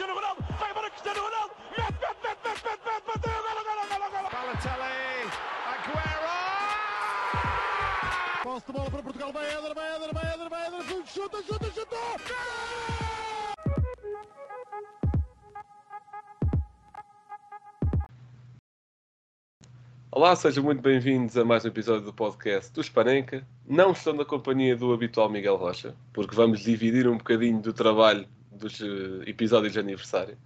Cristiano Ronaldo, vai embora Cristiano Ronaldo, mete, mete, mete, mete, mete, mete, bateu, golo, golo, golo, golo. Balotelli, Aguero! Posse de bola para Portugal, vai Éder, vai Éder, vai Éder, vai Éder, chuta, chuta, chuta! Olá, sejam muito bem-vindos a mais um episódio do podcast do Spanenka. Não estou na companhia do habitual Miguel Rocha, porque vamos dividir um bocadinho do trabalho dos eh, episódios de aniversário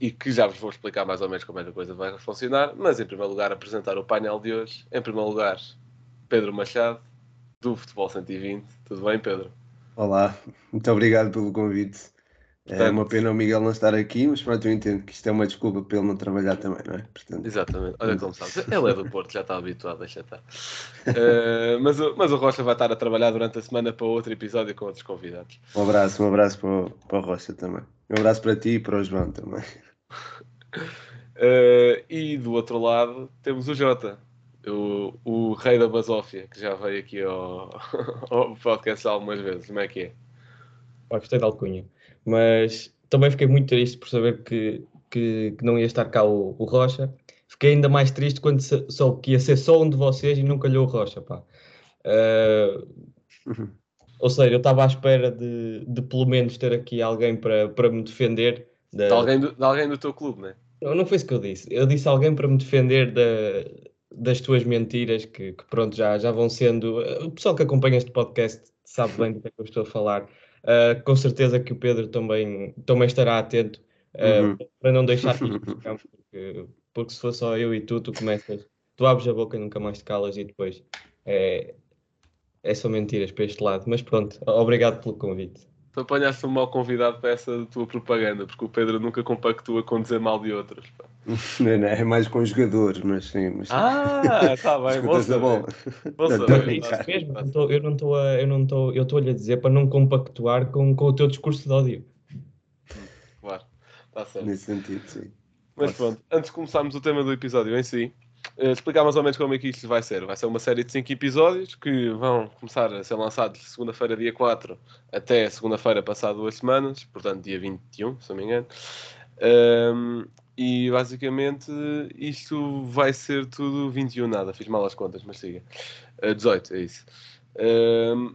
e que já vos vou explicar mais ou menos como é que a coisa vai funcionar. Mas, em primeiro lugar, apresentar o painel de hoje. Em primeiro lugar, Pedro Machado, do Futebol 120. Tudo bem, Pedro? Olá, muito obrigado pelo convite. É Portanto- uma pena o Miguel não estar aqui, mas pronto, eu entendo que isto é uma desculpa para ele não trabalhar também, não é? Portanto, Exatamente. Olha como sabes. Ele é do Porto, já está habituado, deixa estar. Eh, mas, o- mas o Rocha vai estar a trabalhar durante a semana para outro episódio com outros convidados. um abraço, um abraço para o, para o Rocha também. Um abraço para ti e para o João também. Eh, e do outro lado temos o Jota, o, o rei da basófia, que já veio aqui ao, ao podcast algumas vezes. Como é que é? Pá, gostei da alcunha. Mas também fiquei muito triste por saber que, que, que não ia estar cá o, o Rocha. Fiquei ainda mais triste quando soube que ia ser só um de vocês e não calhou o Rocha, pá. Ah, ou seja, eu estava à espera de, de pelo menos ter aqui alguém para, para me defender. Da... De alguém do, de alguém do teu clube, não é? Não, não foi isso que eu disse. Eu disse alguém para me defender da, das tuas mentiras, que, que pronto, já, já vão sendo. O pessoal que acompanha este podcast sabe bem do que é que eu estou a falar. Uh, com certeza que o Pedro também, também estará atento uh, Uhum. para não deixar porque, porque se for só eu e tu, tu começas, tu abres a boca e nunca mais te calas e depois é, é só mentiras para este lado. Mas pronto, obrigado pelo convite. Tu apanhaste um mau convidado para essa tua propaganda, porque o Pedro nunca compactua com dizer mal de outros. pá. Não, não, é mais com os jogadores, mas sim. Mas... Ah, está bem, bom saber. Bom saber. eu não estou a, eu não estou, eu estou-lhe a dizer para não compactuar com, com o teu discurso de ódio. Claro, está certo. Nesse sentido, sim. Mas pronto, antes de começarmos o tema do episódio em si, explicar mais ou menos como é que isto vai ser. Vai ser uma série de 5 episódios que vão começar a ser lançados segunda-feira, dia 4, até segunda-feira, passado duas semanas, portanto, dia 21, se não me engano. Ahm, e basicamente isto vai ser tudo 21, nada, fiz mal as contas, mas siga. Eh, 18, é isso.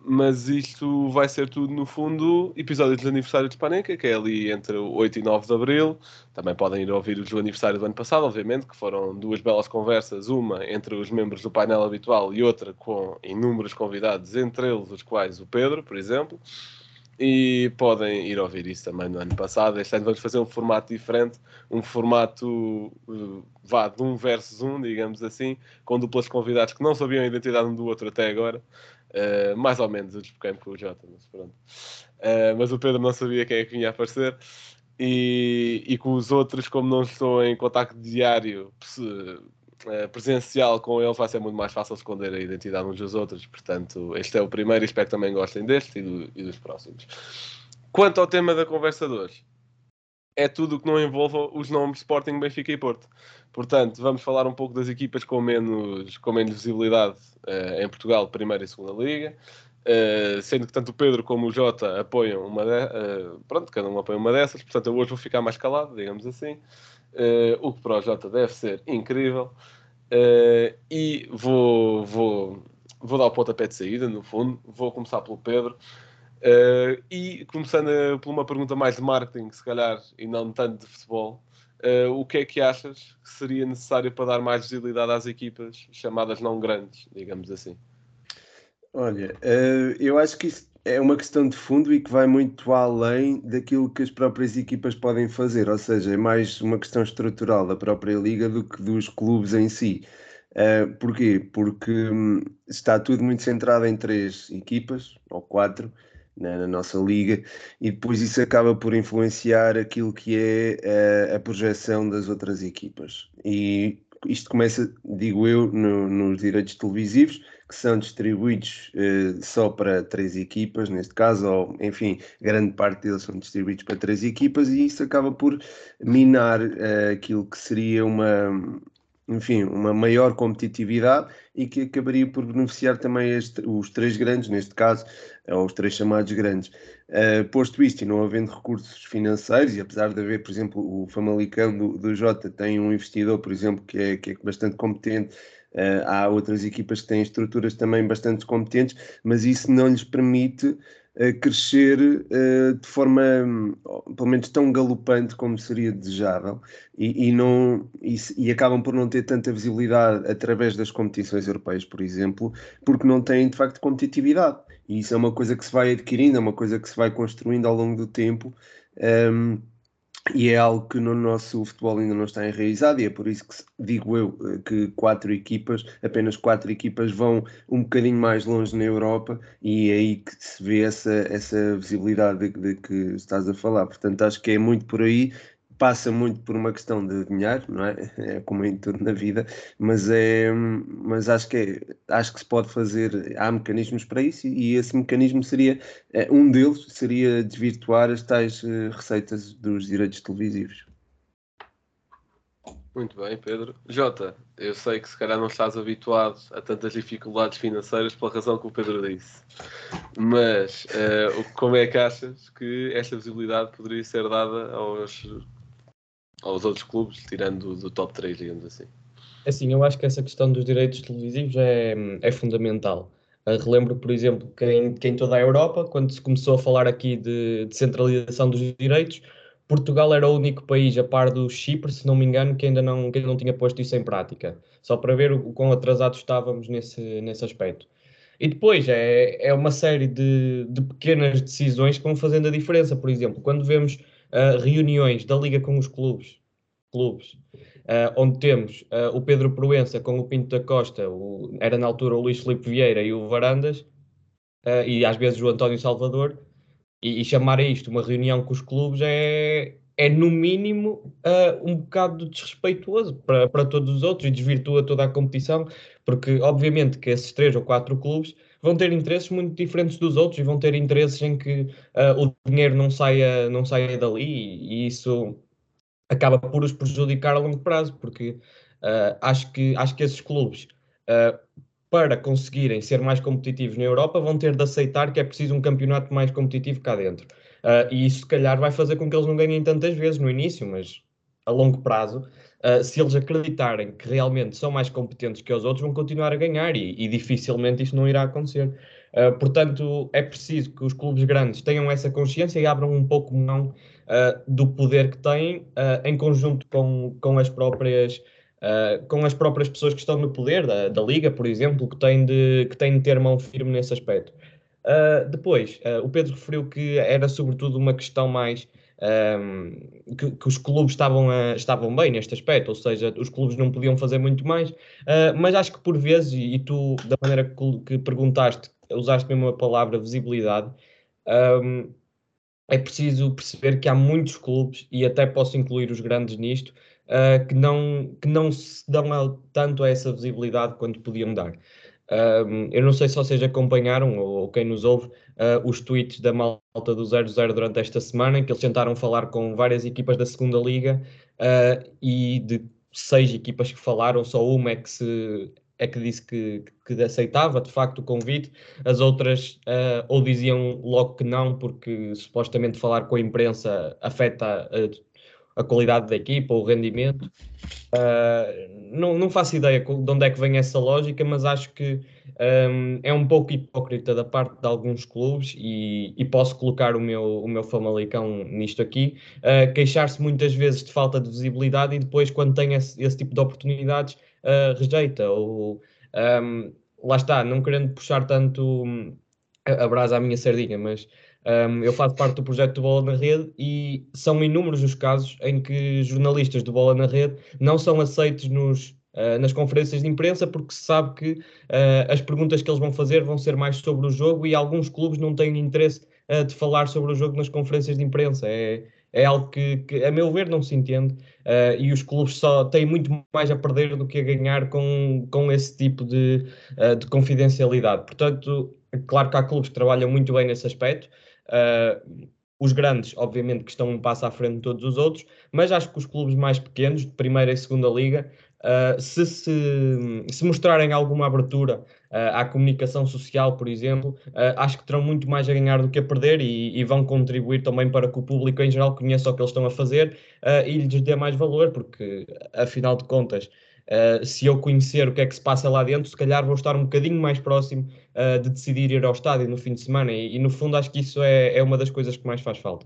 Mas isto vai ser tudo, no fundo, episódios de aniversário de Panenka, que é ali entre o 8 e 9 de Abril. Também podem ir ouvir os do aniversário do ano passado, obviamente, que foram duas belas conversas, uma entre os membros do painel habitual e outra com inúmeros convidados, entre eles os quais o Pedro, por exemplo. E podem ir ouvir isso também no ano passado. Este ano vamos fazer um formato diferente, um formato uh, vá de um versus um, digamos assim, com duplas convidados que não sabiam a identidade um do outro até agora. Uh, mais ou menos, eu despequei com o Jota, mas pronto. Uh, mas o Pedro não sabia quem é que vinha a aparecer. E, e com os outros, como não estou em contacto diário eh, presencial com eles, vai ser muito mais fácil esconder a identidade uns dos outros. Portanto, este é o primeiro e espero que também gostem deste e, do- e dos próximos. Quanto ao tema da conversa de hoje, é tudo o que não envolva os nomes Sporting, Benfica e Porto. Portanto, vamos falar um pouco das equipas com menos, com menos visibilidade eh, em Portugal, Primeira e Segunda Liga. Uh, sendo que tanto o Pedro como o Jota apoiam uma de, uh, pronto, cada um apoia uma dessas, portanto eu hoje vou ficar mais calado, digamos assim, Uh, o que para o Jota deve ser incrível, Uh, e vou, vou, vou dar o pontapé de saída, no fundo, vou começar pelo Pedro, Uh, e começando uh, por uma pergunta mais de marketing, se calhar, e não tanto de futebol, uh, o que é que achas que seria necessário para dar mais visibilidade às equipas chamadas não grandes, digamos assim? Olha, eh, eu acho que isso é uma questão de fundo e que vai muito além daquilo que as próprias equipas podem fazer, ou seja, é mais uma questão estrutural da própria liga do que dos clubes em si. Eh, porquê? Porque hum, está tudo muito centrado em três equipas, ou quatro, né, na nossa liga, e depois isso acaba por influenciar aquilo que é eh, a projeção das outras equipas. E isto começa, digo eu, no- nos direitos televisivos, que são distribuídos eh, só para três equipas, neste caso, ou enfim, grande parte deles são distribuídos para três equipas, e isso acaba por minar eh, aquilo que seria uma, enfim, uma maior competitividade e que acabaria por beneficiar também este, os três grandes, neste caso, ou os três chamados grandes. Uh, posto isto e não havendo recursos financeiros, e apesar de haver, por exemplo, o Famalicão do, do Jota tem um investidor, por exemplo, que é, que é bastante competente, uh, há outras equipas que têm estruturas também bastante competentes, mas isso não lhes permite crescer uh, de forma, pelo menos, tão galopante como seria desejável e, e não, e, e, acabam por não ter tanta visibilidade através das competições europeias, por exemplo, porque não têm de facto competitividade. E isso é uma coisa que se vai adquirindo, é uma coisa que se vai construindo ao longo do tempo. Um, e é algo que no nosso futebol ainda não está enraizado e é por isso que digo eu eh, que quatro equipas, apenas quatro equipas vão um bocadinho mais longe na Europa e é aí que se vê essa, essa visibilidade de, de que estás a falar. Portanto, acho que é muito por aí passa muito por uma questão de dinheiro, não é? É como em tudo na vida, mas é, mas acho que é, acho que se pode fazer, há mecanismos para isso e esse mecanismo seria é, um deles seria desvirtuar as tais uh, receitas dos direitos televisivos. Muito bem, Pedro. Jota, eu sei que se calhar não estás habituado a tantas dificuldades financeiras pela razão que o Pedro disse, mas uh, como é que achas que esta visibilidade poderia ser dada aos aos outros clubes, tirando do, top 3, digamos assim. Assim, eu acho que essa questão dos direitos televisivos é, é fundamental. Uh, relembro, por exemplo, que em, que em, toda a Europa, quando se começou a falar aqui de descentralização dos direitos, Portugal era o único país, a par do Chipre, se não me engano, que ainda não, que ainda não tinha posto isso em prática. Só para ver o, o quão atrasados estávamos nesse, nesse aspecto. E depois é, é uma série de, de pequenas decisões que vão fazendo a diferença. Por exemplo, quando vemos reuniões da Liga com os clubes, clubes uh, onde temos uh, o Pedro Proença com o Pinto da Costa, o, era na altura o Luís Felipe Vieira e o Varandas, e às vezes o António Salvador, e, e, chamar a isto uma reunião com os clubes é, é no mínimo um bocado desrespeituoso para, para todos os outros e desvirtua toda a competição, porque obviamente que esses três ou quatro clubes vão ter interesses muito diferentes dos outros e vão ter interesses em que uh, o dinheiro não saia, não saia dali e, e, isso acaba por os prejudicar a longo prazo, porque uh, acho, que, acho que esses clubes, uh, para conseguirem ser mais competitivos na Europa, vão ter de aceitar que é preciso um campeonato mais competitivo cá dentro. e isso, se calhar, vai fazer com que eles não ganhem tantas vezes no início, mas a longo prazo Uh, se eles acreditarem que realmente são mais competentes que os outros, vão continuar a ganhar e, e dificilmente isso não irá acontecer. Uh, portanto, é preciso que os clubes grandes tenham essa consciência e abram um pouco mão uh, do poder que têm em conjunto com, com as próprias. com as próprias pessoas que estão no poder da, da Liga, por exemplo, que têm de, que têm de ter mão firme nesse aspecto. depois, o Pedro referiu que era sobretudo uma questão mais um, que, que, os clubes estavam, a, estavam bem neste aspecto, ou seja, os clubes não podiam fazer muito mais, uh, mas acho que por vezes, e, e tu, da maneira que, que, perguntaste, usaste mesmo a palavra visibilidade, um, é preciso perceber que há muitos clubes, e até posso incluir os grandes nisto, uh, que, não, que não se dão a, tanto a essa visibilidade quanto podiam dar. Um, eu não sei se vocês acompanharam, ou, ou quem nos ouve, uh, os tweets da malta do 0-0 durante esta semana, em que eles tentaram falar com várias equipas da segunda Liga uh, e de seis equipas que falaram, só uma é que, se, é que disse que, que aceitava de facto o convite, as outras uh, ou diziam logo que não, porque supostamente falar com a imprensa afeta a, a qualidade da equipa, o rendimento. Uh, não, não faço ideia de onde é que vem essa lógica, mas acho que um, é um pouco hipócrita da parte de alguns clubes e, e posso colocar o meu, o meu Famalicão nisto aqui, uh, queixar-se muitas vezes de falta de visibilidade e depois, quando tem esse, esse tipo de oportunidades, uh, rejeita. Ou, um, lá está, não querendo puxar tanto hum, a, a brasa à minha sardinha, mas um, eu faço parte do projeto do Bola na Rede e são inúmeros os casos em que jornalistas do Bola na Rede não são aceitos nos, uh, nas conferências de imprensa porque se sabe que uh, as perguntas que eles vão fazer vão ser mais sobre o jogo e alguns clubes não têm interesse uh, de falar sobre o jogo nas conferências de imprensa. É, é algo que, que, a meu ver, não se entende e os clubes só têm muito mais a perder do que a ganhar com, com esse tipo de, de confidencialidade. Portanto, claro que há clubes que trabalham muito bem nesse aspecto, os grandes, obviamente, que estão um passo à frente de todos os outros, mas acho que os clubes mais pequenos, de primeira e segunda liga, Uh, se, se, se, mostrarem alguma abertura uh, à comunicação social, por exemplo, uh, acho que terão muito mais a ganhar do que a perder e, e, vão contribuir também para que o público em geral conheça o que eles estão a fazer e lhes dê mais valor, porque afinal de contas, se eu conhecer o que é que se passa lá dentro, se calhar vou estar um bocadinho mais próximo de decidir ir ao estádio no fim de semana e, e no fundo acho que isso é, é uma das coisas que mais faz falta.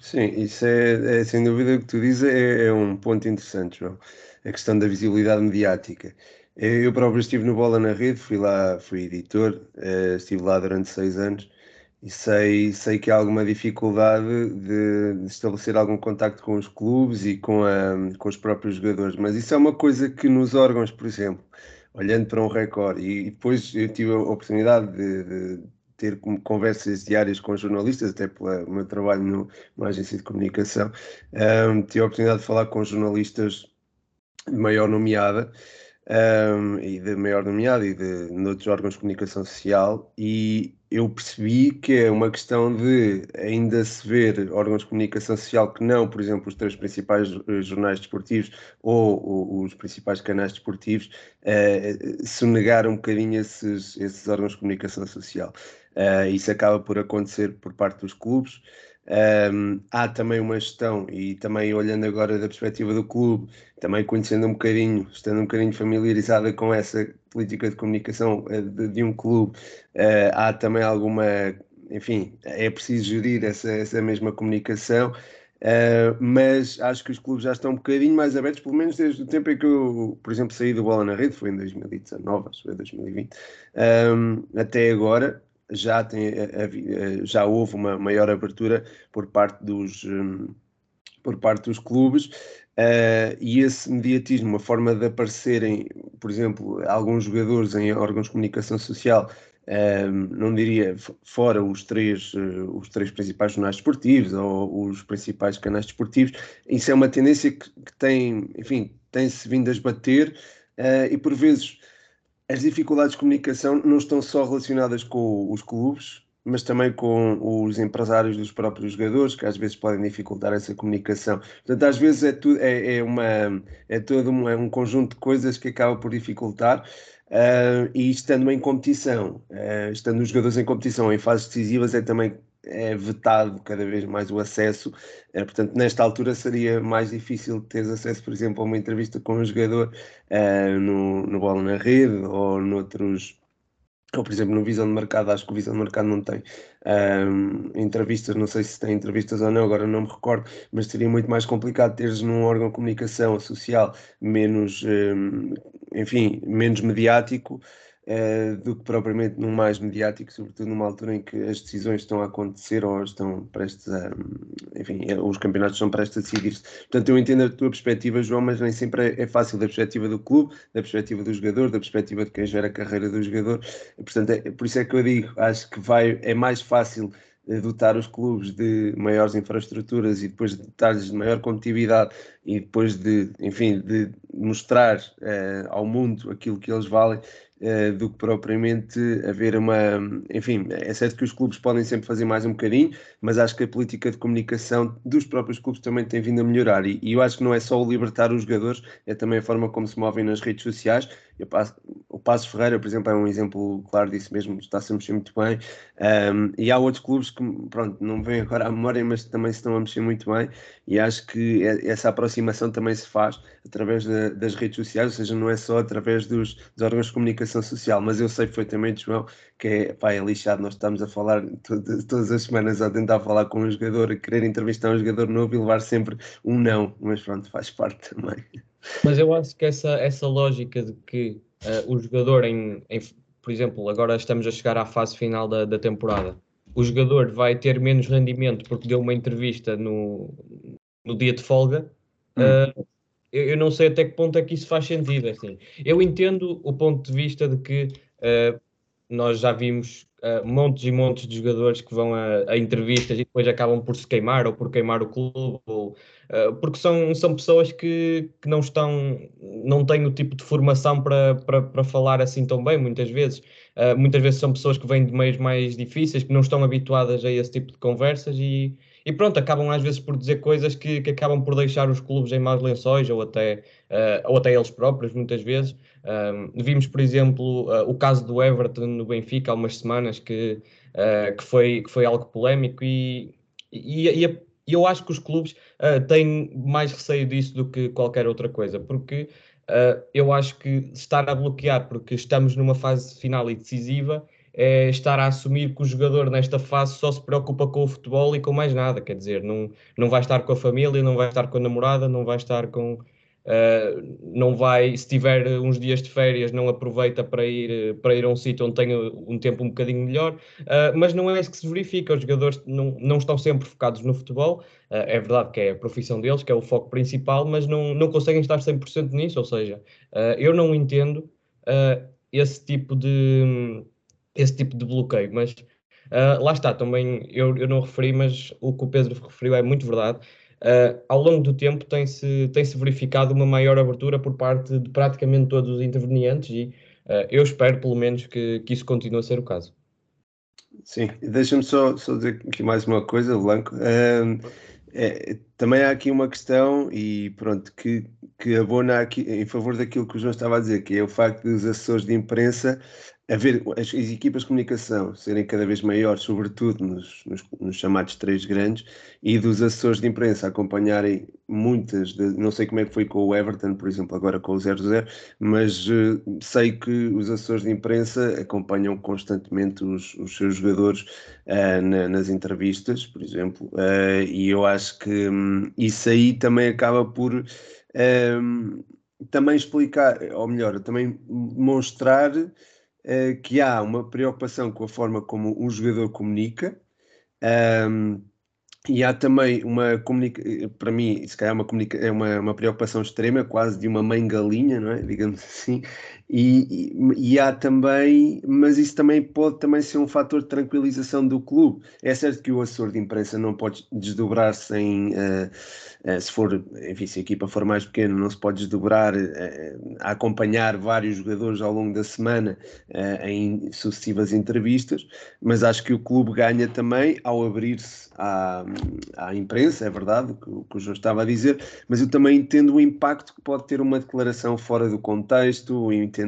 Sim, isso é, é sem dúvida o que tu dizes, é, é um ponto interessante, João a questão da visibilidade mediática. Eu próprio estive no Bola na Rede, fui lá, fui editor, eh, estive lá durante seis anos e sei, sei que há alguma dificuldade de, estabelecer algum contacto com os clubes e com, a, com os próprios jogadores, mas isso é uma coisa que nos órgãos, por exemplo, olhando para um recorde, e, depois eu tive a oportunidade de, de ter conversas diárias com jornalistas, até pelo meu trabalho no, numa agência de comunicação, um, tive a oportunidade de falar com jornalistas maior nomeada um, e de maior nomeada e de, outros órgãos de comunicação social e eu percebi que é uma questão de ainda se ver órgãos de comunicação social que não, por exemplo, os três principais eh, jornais desportivos ou, ou os principais canais desportivos, uh, sonegar um bocadinho esses, esses órgãos de comunicação social. Uh, isso acaba por acontecer por parte dos clubes. Um, há também uma gestão, e também olhando agora da perspectiva do clube, também conhecendo um bocadinho, estando um bocadinho familiarizada com essa política de comunicação eh, de, de um clube, uh, há também alguma, enfim, é preciso gerir essa, essa mesma comunicação. Uh, mas acho que os clubes já estão um bocadinho mais abertos, pelo menos desde o tempo em que eu, por exemplo, saí do Bola na Rede, foi em 2019, acho que foi 2020, um, até agora, já, tem, eh, eh, já houve uma maior abertura por parte dos, hum, por parte dos clubes uh, e esse mediatismo, uma forma de aparecerem, por exemplo, alguns jogadores em órgãos de comunicação social, uh, não diria fora os três, uh, os três principais jornais desportivos ou os principais canais desportivos, isso é uma tendência que, que tem, enfim, tem-se vindo a esbater e por vezes as dificuldades de comunicação não estão só relacionadas com os clubes, mas também com os empresários dos próprios jogadores, que às vezes podem dificultar essa comunicação. Portanto, às vezes é, tudo, é, é, uma, é todo um, é um conjunto de coisas que acaba por dificultar. Uh, e estando em competição, uh, estando os jogadores em competição em fases decisivas, é também é vetado cada vez mais o acesso, é, portanto, nesta altura seria mais difícil ter acesso, por exemplo, a uma entrevista com um jogador uh, no, no Bola na Rede ou noutros. Ou, por exemplo, no Visão de Mercado, acho que o Visão de Mercado não tem um, entrevistas, não sei se tem entrevistas ou não, agora não me recordo, mas seria muito mais complicado teres num órgão de comunicação social menos, um, enfim, menos mediático, uh, do que propriamente num mais mediático, sobretudo numa altura em que as decisões estão a acontecer ou estão prestes a. Enfim, eh, os campeonatos estão prestes a decidir-se. Portanto, eu entendo a tua perspectiva, João, mas nem sempre é, é fácil da perspectiva do clube, da perspectiva do jogador, da perspectiva de quem gera a carreira do jogador. Portanto, é, por isso é que eu digo, acho que vai, é mais fácil eh, dotar os clubes de maiores infraestruturas e depois de dotar-lhes de maior competitividade e depois de, enfim, de mostrar uh, ao mundo aquilo que eles valem, uh, do que propriamente haver uma. Enfim, é certo que os clubes podem sempre fazer mais um bocadinho, mas acho que a política de comunicação dos próprios clubes também tem vindo a melhorar. E, e eu acho que não é só o libertar os jogadores, é também a forma como se movem nas redes sociais. Passo, o Passo Ferreira, por exemplo, é um exemplo claro disso mesmo, está-se a mexer muito bem. Um, e há outros clubes que, pronto, não me vêm agora à memória, mas também se estão a mexer muito bem. E acho que essa aproximação também se faz através das redes sociais, ou seja, não é só através dos, dos órgãos de comunicação social. Mas eu sei perfeitamente, João, que é, pá, é lixado. Nós estamos a falar todas, todas as semanas a tentar falar com um jogador, a querer entrevistar um jogador novo e levar sempre um não, mas pronto, faz parte também. Mas eu acho que essa, essa lógica de que uh, o jogador, em, em, por exemplo, agora estamos a chegar à fase final da, da temporada, o jogador vai ter menos rendimento porque deu uma entrevista no, no dia de folga. Hum. Uh, eu, eu, não sei até que ponto é que isso faz sentido. Assim. Eu entendo o ponto de vista de que uh, nós já vimos uh, montes e montes de jogadores que vão a, a, entrevistas e depois acabam por se queimar ou por queimar o clube, ou, uh, porque são, são pessoas que, que não estão, não têm o tipo de formação para, para, para falar assim tão bem, muitas vezes. Uh, muitas vezes são pessoas que vêm de meios mais difíceis, que não estão habituadas a esse tipo de conversas e, e pronto, acabam às vezes por dizer coisas que, que acabam por deixar os clubes em maus lençóis ou até, uh, ou até eles próprios, muitas vezes. Vimos, por exemplo, uh, o caso do Everton no Benfica há umas semanas que, uh, que, foi, que foi algo polémico e, e, e, eu acho que os clubes têm mais receio disso do que qualquer outra coisa, porque eu acho que estar a bloquear porque estamos numa fase final e decisiva é estar a assumir que o jogador nesta fase só se preocupa com o futebol e com mais nada, quer dizer, não, não vai estar com a família, não vai estar com a namorada, não vai estar com. Uh, não vai, se tiver uns dias de férias, não aproveita para ir, para ir a um sítio onde tenha um tempo um bocadinho melhor, uh, mas não é isso que se verifica. Os jogadores não, não estão sempre focados no futebol, uh, é verdade que é a profissão deles, que é o foco principal, mas não, não conseguem estar 100% nisso. Ou seja, eu não entendo esse tipo de esse tipo de bloqueio. Mas uh, lá está, também eu, eu não referi, mas o que o Pedro referiu é muito verdade. Uh, ao longo do tempo tem-se tem -se verificado uma maior abertura por parte de praticamente todos os intervenientes e uh, eu espero pelo menos que, que isso continue a ser o caso. Sim, deixa-me só, só dizer aqui mais uma coisa, Blanco. É, também há aqui uma questão, e pronto, que, que abona aqui em favor daquilo que o João estava a dizer, que é o facto dos assessores de imprensa as, as, equipas de comunicação serem cada vez maiores, sobretudo nos, nos, nos, chamados três grandes, e dos assessores de imprensa acompanharem muitas, de, não sei como é que foi com o Everton, por exemplo, agora com o 0-0, mas uh, sei que os assessores de imprensa acompanham constantemente os, os seus jogadores uh, na, nas entrevistas, por exemplo, uh, e eu acho que um, isso aí também acaba por. Um, também explicar, ou melhor, também mostrar uh, que há uma preocupação com a forma como um jogador comunica. Um, e há também uma comunica para mim, se calhar uma, comunica é uma, uma preocupação extrema, quase de uma mãe galinha, não é? digamos assim, e, e, há também, mas isso também pode também ser um fator de tranquilização do clube. É certo que o assessor de imprensa não pode desdobrar-se uh, uh, se for, enfim, se a equipa for mais pequena, não se pode desdobrar uh, a acompanhar vários jogadores ao longo da semana em sucessivas entrevistas, mas acho que o clube ganha também ao abrir-se à, à imprensa, é verdade, o que o João estava a dizer, mas eu também entendo o impacto que pode ter uma declaração fora do contexto, entendo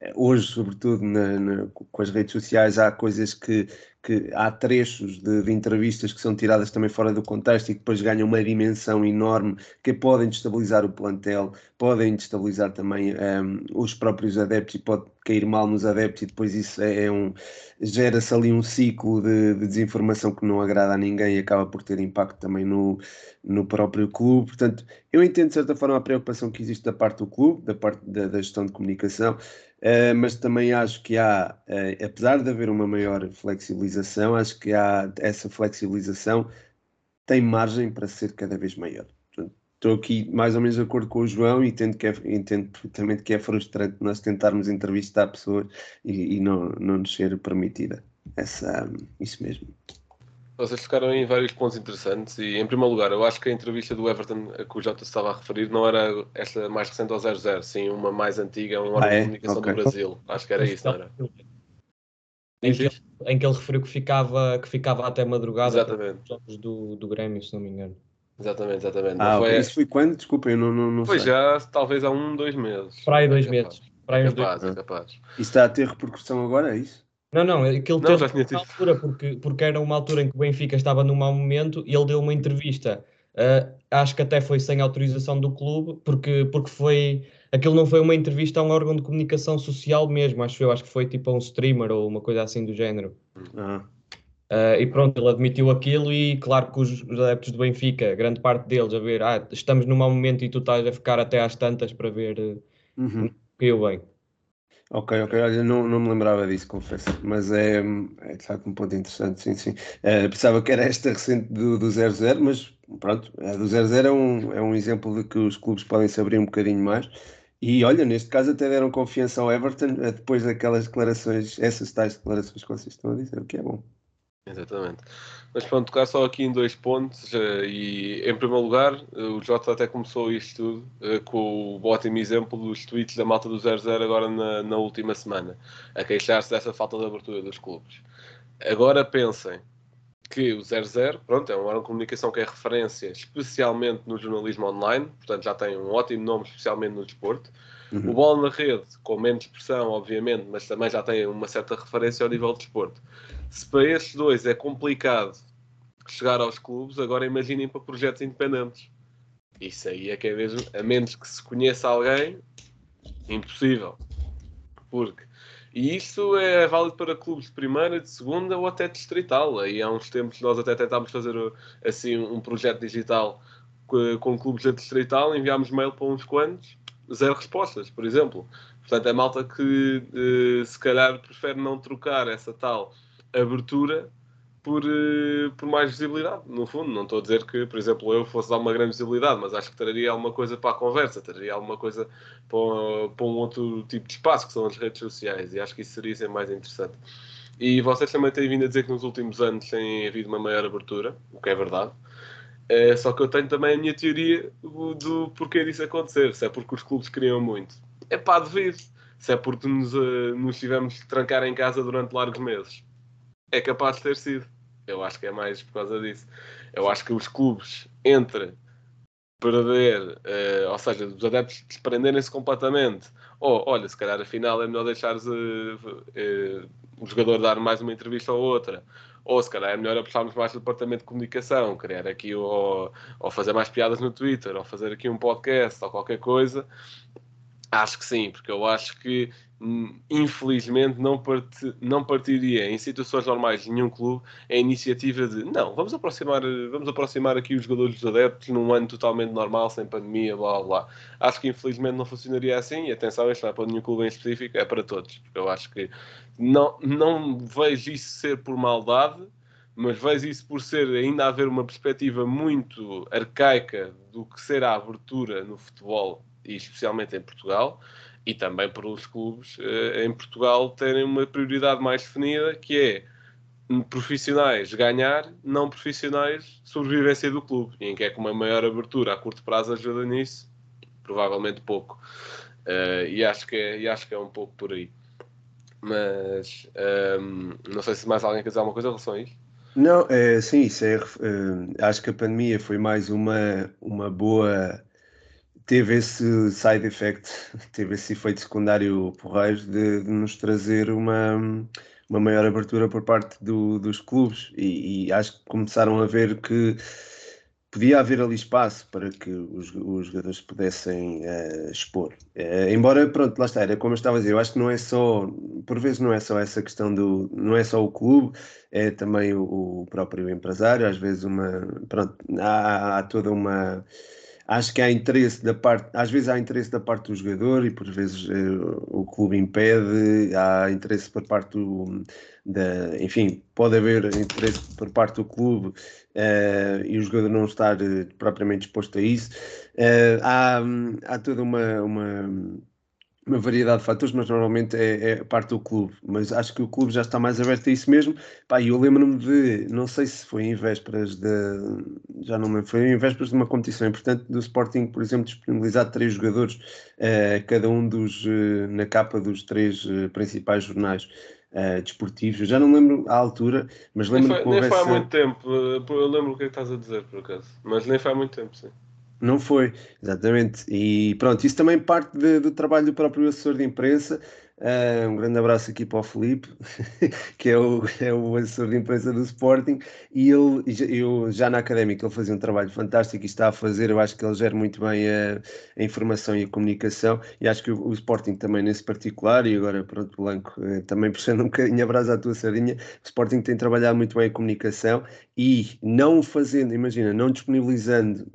eh, hoje, sobretudo na, na, com as redes sociais, há coisas que, que há trechos de, de, entrevistas que são tiradas também fora do contexto e que depois ganham uma dimensão enorme que podem destabilizar o plantel, podem destabilizar também um, ehm, os próprios adeptos e pode cair mal nos adeptos e depois isso é, é um gera-se ali um ciclo de, de, desinformação que não agrada a ninguém e acaba por ter impacto também no, no próprio clube. Portanto, eu entendo de certa forma a preocupação que existe da parte do clube, da parte da, da gestão de comunicação, uh, mas também acho que há, uh, apesar de haver uma maior flexibilização, acho que há essa flexibilização tem margem para ser cada vez maior. Estou aqui mais ou menos de acordo com o João e entendo, que é, entendo perfeitamente que é frustrante nós tentarmos entrevistar pessoas e, e não, não nos ser permitida essa, isso mesmo. Vocês tocaram em vários pontos interessantes e, em primeiro lugar, eu acho que a entrevista do Everton a que o Jota estava a referir não era esta mais recente ao 00, sim uma mais antiga, um órgão ah, é? de comunicação okay. do Brasil. Acho que era isso, não era? Em que, ele, em que ele referiu que ficava, que ficava até madrugada Exatamente. jogos do, do Grêmio, se não me engano. Exatamente, exatamente. Ah, foi... isso foi quando? Desculpa, eu não, não, não Foi sei. já, talvez há um, dois meses. Para aí dois é meses. Para aí é capaz, dois... é capaz. E está a ter repercussão agora, é isso? Não, não, aquilo não, teve uma altura, porque, porque era uma altura em que o Benfica estava num mau momento e ele deu uma entrevista. Uh, acho que até foi sem autorização do clube, porque, porque foi. Aquilo não foi uma entrevista a um órgão de comunicação social mesmo, acho eu. Acho que foi tipo a um streamer ou uma coisa assim do género. Uhum. Uh, e pronto, ele admitiu aquilo e claro que os, os, adeptos do Benfica, grande parte deles, a ver, ah, estamos num mau momento e tu estás a ficar até às tantas para ver uhum. o que eu bem. Ok, ok, olha, não, não me lembrava disso, confesso, mas é, é de facto um ponto interessante, sim, sim. Uh, pensava que era esta recente do, do 0-0, mas pronto, a do 0-0 é um, é um exemplo de que os clubes podem se abrir um bocadinho mais. E olha, neste caso até deram confiança ao Everton uh, depois daquelas declarações, essas tais declarações que vocês estão a dizer, o que é bom. Exatamente. Mas pronto, tocar só aqui em dois pontos. Uh, e em primeiro lugar, uh, o Jota até começou isto tudo uh, com o ótimo exemplo dos tweets da malta do 00 agora na, na última semana, a queixar-se dessa falta de abertura dos clubes. Agora pensem, que o 00, pronto, é um órgão de comunicação que é referência especialmente no jornalismo online, portanto já tem um ótimo nome especialmente no desporto. Uhum. O Bola na Rede, com menos pressão, obviamente, mas também já tem uma certa referência ao nível de desporto. Se para estes dois é complicado chegar aos clubes, agora imaginem para projetos independentes. Isso aí é que é mesmo, a menos que se conheça alguém, impossível. Porque e isso é válido para clubes de primeira, de segunda ou até distrital. Aí há uns tempos nós até tentámos fazer assim um projeto digital com, clubes da distrital, enviámos mail para uns quantos, zero respostas, por exemplo. Portanto, é malta que eh, se calhar prefere não trocar essa tal abertura por, eh, por mais visibilidade, no fundo. Não estou a dizer que, por exemplo, eu fosse dar uma grande visibilidade, mas acho que traria alguma coisa para a conversa, traria alguma coisa para, para um outro tipo de espaço, que são as redes sociais, e acho que isso seria sempre mais interessante. E vocês também têm vindo a dizer que nos últimos anos tem havido uma maior abertura, o que é verdade. É, só que eu tenho também a minha teoria do, do porquê disso acontecer. Se é porque os clubes queriam muito. É pá, devido. Se é porque nos, uh, nos tivemos de trancar em casa durante largos meses é capaz de ter sido. Eu acho que é mais por causa disso. Eu acho que os clubes, entre perder, uh, ou seja, os adeptos desprenderem-se completamente, ou olha, se calhar afinal é melhor deixar uh, uh, o jogador dar mais uma entrevista ou outra, ou se calhar é melhor apostarmos mais no departamento de comunicação, criar aqui, ou, ou fazer mais piadas no Twitter, ou fazer aqui um podcast, ou qualquer coisa. Acho que sim, porque eu acho que infelizmente não, não partiria em situações normais de nenhum clube a iniciativa de não, vamos aproximar, vamos aproximar aqui os jogadores dos adeptos num ano totalmente normal, sem pandemia, blá blá. Acho que infelizmente não funcionaria assim e atenção, isto não é para nenhum clube em específico, é para todos. Eu acho que não, não vejo isso ser por maldade, mas vejo isso por ser ainda haver uma perspectiva muito arcaica do que será a abertura no futebol e especialmente em Portugal e também para os clubes uh, em Portugal terem uma prioridade mais definida, que é profissionais ganhar, não profissionais sobrevivência do clube. E em que é com uma maior abertura a curto prazo ajuda nisso? Provavelmente pouco. Uh, e, acho que é, e acho que é um pouco por aí. Mas um, ehm, não sei se mais alguém quer dizer alguma coisa em relação a isso. Não, é, sim, isso é, acho que a pandemia foi mais uma, uma boa teve esse side effect, teve esse efeito secundário porreiro de, de nos trazer uma, uma maior abertura por parte do, dos clubes e, e, acho que começaram a ver que podia haver ali espaço para que os, os jogadores pudessem uh, expor. Uh, embora, pronto, lá está, era como eu estava a dizer, eu acho que não é só, por vezes não é só essa questão do, não é só o clube, é também o, o próprio empresário, às vezes uma, pronto, há, há toda uma acho que há interesse da parte, às vezes há interesse da parte do jogador e por vezes uh, o clube impede, há interesse por parte do, da, enfim, pode haver interesse por parte do clube uh, e o jogador não estar uh, propriamente disposto a isso. há, há toda uma, uma uma variedade de fatores, mas normalmente é, é, parte do clube. Mas acho que o clube já está mais aberto a isso mesmo. Pá, eu lembro-me de, não sei se foi em vésperas de, já não lembro, foi em vésperas de uma competição importante do Sporting, por exemplo, disponibilizar três jogadores, uh, cada um dos, uh, na capa dos três uh, principais jornais. Desportivos, eu já não lembro a altura, mas lembro nem foi, nem foi há muito tempo. Eu lembro o que é que estás a dizer, por acaso, mas nem foi há muito tempo, sim. Não foi, exatamente. E pronto, isso também parte de, do trabalho do próprio assessor de imprensa, Uh, um grande abraço aqui para o Felipe, que é o, é o assessor de imprensa do Sporting, e ele, eu, já na académica, ele fazia um trabalho fantástico e está a fazer, eu acho que ele gera muito bem a, a informação e a comunicação, e acho que o, o, Sporting também nesse particular, e agora pronto, Blanco, eh, também puxando um bocadinho a à tua sardinha, o Sporting tem trabalhado muito bem a comunicação e não fazendo, imagina, não disponibilizando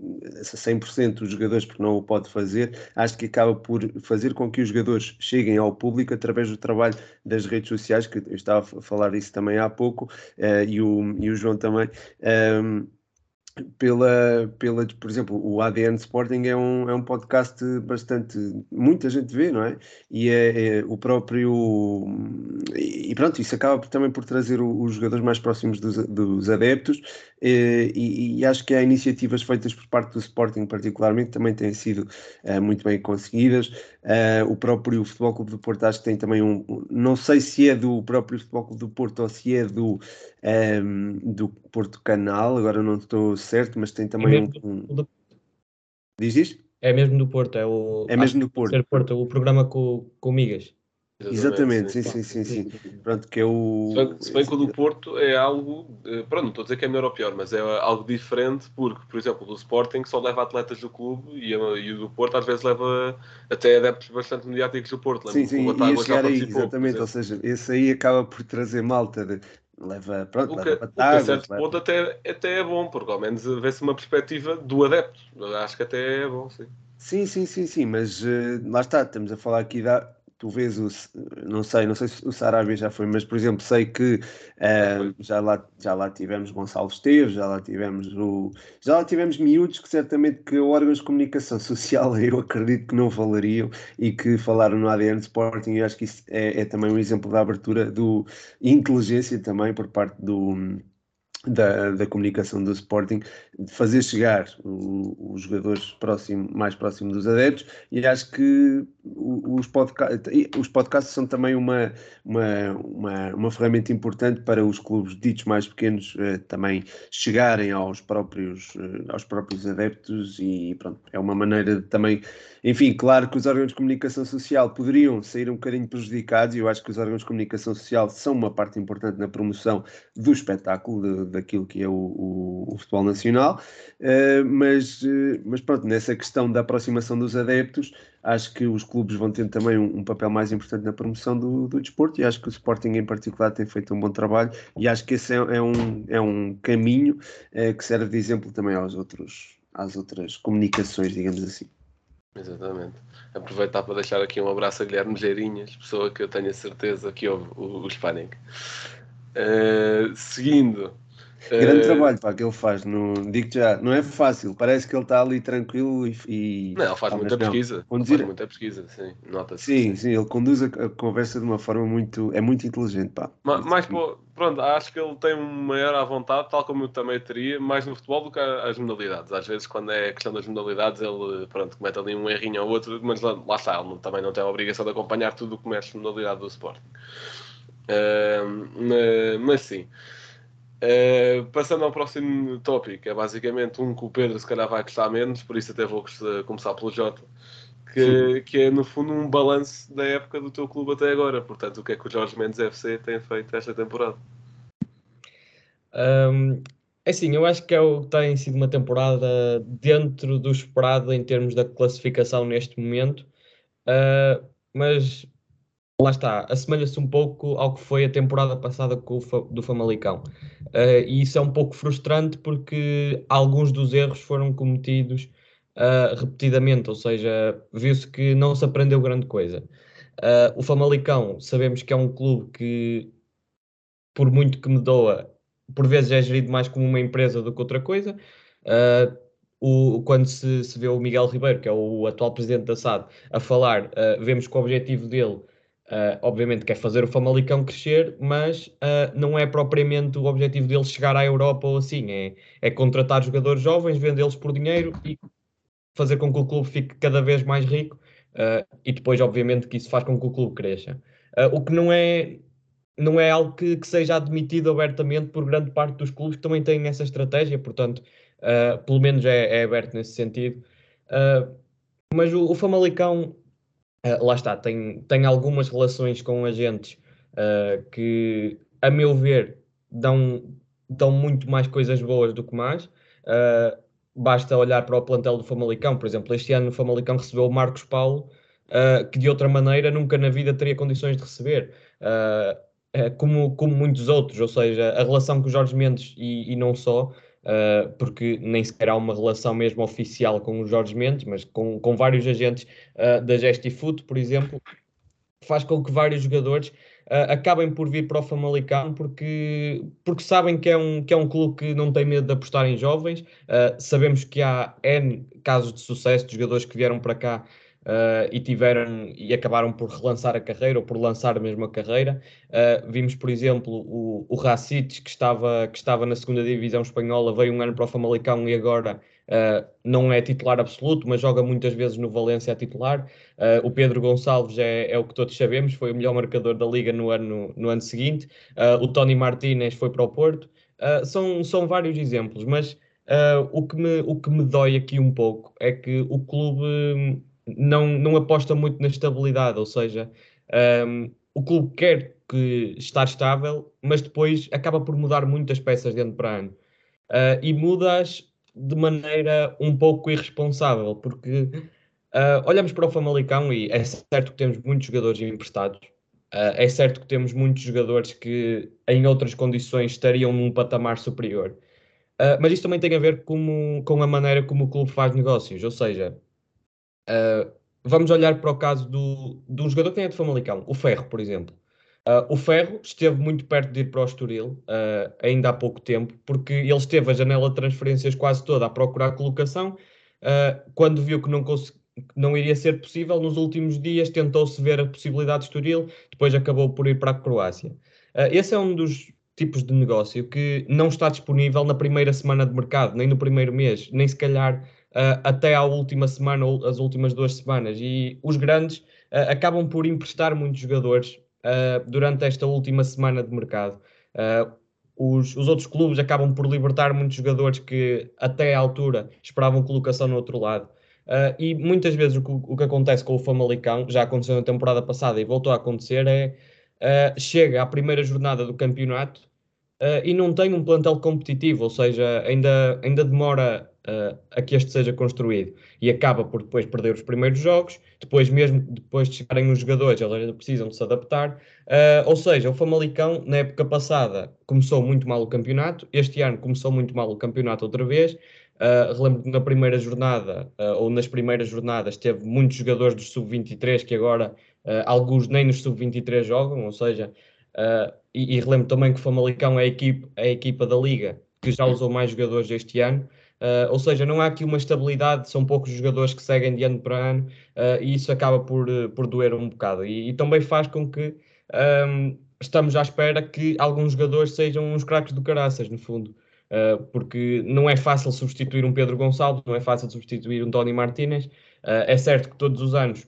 100% dos jogadores porque não o pode fazer, acho que acaba por fazer com que os jogadores cheguem ao público através do trabalho das redes sociais, que eu estava a falar isso também há pouco, uh, e, o, e o João também. Um, ehm, pela, pela, por exemplo, o ADN Sporting é um, é um podcast bastante, muita gente vê, não é? E é, é o próprio, e pronto, isso acaba também por trazer os jogadores mais próximos dos, dos adeptos e, e, e, acho que há iniciativas feitas por parte do Sporting particularmente também têm sido uh, muito bem conseguidas. Uh, o próprio Futebol Clube do Porto acho que tem também um, não sei se é do próprio Futebol Clube do Porto ou se é do, do Porto Canal, agora não estou certo, mas tem também é um, um... Diz isto? É mesmo do Porto, é o. É mesmo do Porto. Porto. O programa com, com Migas. Exatamente, sim, sim, sim, sim. Pronto, que é o. Se bem, se bem que o do Porto é algo. Eh, pronto, não estou a dizer que é melhor ou pior, mas é algo diferente, porque, por exemplo, o do Sporting só leva atletas do clube e, e o do Porto às vezes leva até adeptos bastante mediáticos do Porto. Sim, sim, ia chegar aí, exatamente. Ou seja, esse aí acaba por trazer malta. De, leva, pronto, o que, leva batatas, a certo leva... ponto até, até é bom, porque ao menos vê-se uma perspectiva do adepto. Acho que até é bom, sim. Sim, sim, sim, sim, mas uh, lá está, estamos a falar aqui da, tu vês o, não sei, não sei se o Sarabia já foi, mas por exemplo, sei que uh, já, lá, já lá tivemos Gonçalo Esteves, já lá tivemos o, já lá tivemos miúdos que certamente que órgãos de comunicação social eu acredito que não falariam e que falaram no ADN Sporting. E acho que isso é, é também um exemplo da abertura do inteligência também por parte do da, da comunicação do Sporting, fazer chegar os jogadores próximo, mais próximos dos adeptos, e acho que os, podca os podcasts são também uma, uma, uma, uma, ferramenta importante para os clubes ditos mais pequenos eh, também chegarem aos próprios, eh, aos próprios adeptos, e pronto, é uma maneira de também enfim, claro que os órgãos de comunicação social poderiam sair um bocadinho prejudicados, e eu acho que os órgãos de comunicação social são uma parte importante na promoção do espetáculo, de, daquilo que é o, o, o futebol nacional, uh, mas, uh, mas pronto, nessa questão da aproximação dos adeptos, acho que os clubes vão ter também um, um papel mais importante na promoção do, do, desporto e acho que o Sporting em particular tem feito um bom trabalho e acho que esse é, é um, é um caminho uh, que serve de exemplo também aos outros, às outras comunicações, digamos assim. Exatamente. Aproveitar para deixar aqui um abraço a Guilherme Geirinhas, pessoa que eu tenho a certeza que ouve o, o. Uh, seguindo. Grande uh, trabalho pá, que ele faz, no, digo já, não é fácil, parece que ele está ali tranquilo e. e não, ele faz ah, muita pesquisa. Conduzir... Faz muita pesquisa, sim, nota-se. Sim, sim, ele conduz a, a, conversa de uma forma muito. é muito inteligente, pá. Mas, mais, pronto, acho que ele tem um maior à vontade, tal como eu também teria, mais no futebol do que as modalidades. Às vezes, quando é questão das modalidades, ele pronto, comete ali um errinho ou outro, mas lá, lá está, ele também não tem a obrigação de acompanhar tudo o que mexe modalidade do Sporting. Uh, mas sim. Uh, passando ao próximo tópico, é basicamente um que o Pedro se calhar vai gostar menos, por isso até vou começar pelo Jota que, que, é no fundo um balanço da época do teu clube até agora. Portanto, o que é que o Jorge Mendes FC tem feito esta temporada? Um, é assim, eu acho que é o, tem sido uma temporada dentro do esperado em termos da classificação neste momento, uh, mas lá está, assemelha-se um pouco ao que foi a temporada passada com o, do Famalicão. Uh, e isso é um pouco frustrante porque alguns dos erros foram cometidos uh, repetidamente, ou seja, viu-se que não se aprendeu grande coisa. Uh, o Famalicão, sabemos que é um clube que, por muito que me doa, por vezes é gerido mais como uma empresa do que outra coisa. O, quando se, se, vê o Miguel Ribeiro, que é o atual presidente da SAD, a falar, vemos que o objetivo dele, uh, obviamente, quer fazer o Famalicão crescer, mas não é propriamente o objetivo dele chegar à Europa ou assim, é, é contratar jogadores jovens, vendê-los por dinheiro e fazer com que o clube fique cada vez mais rico uh, e depois, obviamente, que isso faz com que o clube cresça. Uh, o que não é, não é algo que, que, seja admitido abertamente por grande parte dos clubes que também têm essa estratégia, portanto, uh, pelo menos é, é, aberto nesse sentido. mas o, o Famalicão, lá está, tem, tem algumas relações com agentes que, a meu ver, dão, dão muito mais coisas boas do que mais. Uh, basta olhar para o plantel do Famalicão, por exemplo, este ano o Famalicão recebeu o Marcos Paulo, uh, que de outra maneira nunca na vida teria condições de receber, uh, como, como muitos outros, ou seja, a relação com o Jorge Mendes e, e não só, uh, porque nem sequer há uma relação mesmo oficial com o Jorge Mendes, mas com, com vários agentes da Gestifoot, por exemplo, faz com que vários jogadores uh, acabem por vir para o Famalicão porque, porque sabem que é, um, que é um clube que não tem medo de apostar em jovens. Uh, sabemos que há N casos de sucesso de jogadores que vieram para cá uh, e tiveram e acabaram por relançar a carreira ou por lançar mesmo a carreira. Uh, vimos, por exemplo, o, o que estava, que estava na segunda divisão espanhola, veio um ano para o Famalicão e agora Uh, não é titular absoluto, mas joga muitas vezes no Valência a titular. Uh, o Pedro Gonçalves é, é, o que todos sabemos, foi o melhor marcador da Liga no ano, no ano seguinte. Uh, o Tony Martínez foi para o Porto. são, são vários exemplos, mas o, que me, o que me dói aqui um pouco é que o clube não, não aposta muito na estabilidade, ou seja, um, o clube quer que estar estável, mas depois acaba por mudar muitas peças de ano para ano. e mudas de maneira um pouco irresponsável, porque uh, olhamos para o Famalicão e é certo que temos muitos jogadores emprestados, uh, é certo que temos muitos jogadores que em outras condições estariam num patamar superior. Uh, mas isso também tem a ver com, com a maneira como o clube faz negócios, ou seja, vamos olhar para o caso do, de um jogador que é de Famalicão, o Ferro, por exemplo. Uh, o Ferro esteve muito perto de ir para o Estoril, uh, ainda há pouco tempo, porque ele esteve a janela de transferências quase toda a procurar colocação. Uh, quando viu que não, não iria ser possível, nos últimos dias tentou-se ver a possibilidade de Estoril, depois acabou por ir para a Croácia. esse é um dos tipos de negócio que não está disponível na primeira semana de mercado, nem no primeiro mês, nem se calhar até à última semana ou as últimas duas semanas. E os grandes acabam por emprestar muitos jogadores uh, durante esta última semana de mercado. Uh, os, os, outros clubes acabam por libertar muitos jogadores que até à altura esperavam colocação no outro lado. Uh, e muitas vezes o que, o que, acontece com o Famalicão, já aconteceu na temporada passada e voltou a acontecer, é uh, chega à primeira jornada do campeonato uh, e não tem um plantel competitivo, ou seja, ainda, ainda demora uh, a que este seja construído. E acaba por depois perder os primeiros jogos, depois mesmo depois de chegarem os jogadores, eles ainda precisam de se adaptar, uh, ou seja, o Famalicão na época passada começou muito mal o campeonato, este ano começou muito mal o campeonato outra vez, uh, relembro que na primeira jornada, uh, ou nas primeiras jornadas, teve muitos jogadores dos sub-23 que agora alguns nem nos sub-23 jogam, ou seja, e, e relembro também que o Famalicão é a equipa, é a equipa da Liga que já usou mais jogadores este ano, Uh, ou seja, não há aqui uma estabilidade, são poucos jogadores que seguem de ano para ano uh, e isso acaba por, uh, por doer um bocado. E, e também faz com que um, estamos à espera que alguns jogadores sejam uns craques do caraças, no fundo. porque não é fácil substituir um Pedro Gonçalves, não é fácil substituir um Tony Martínez. é certo que todos os anos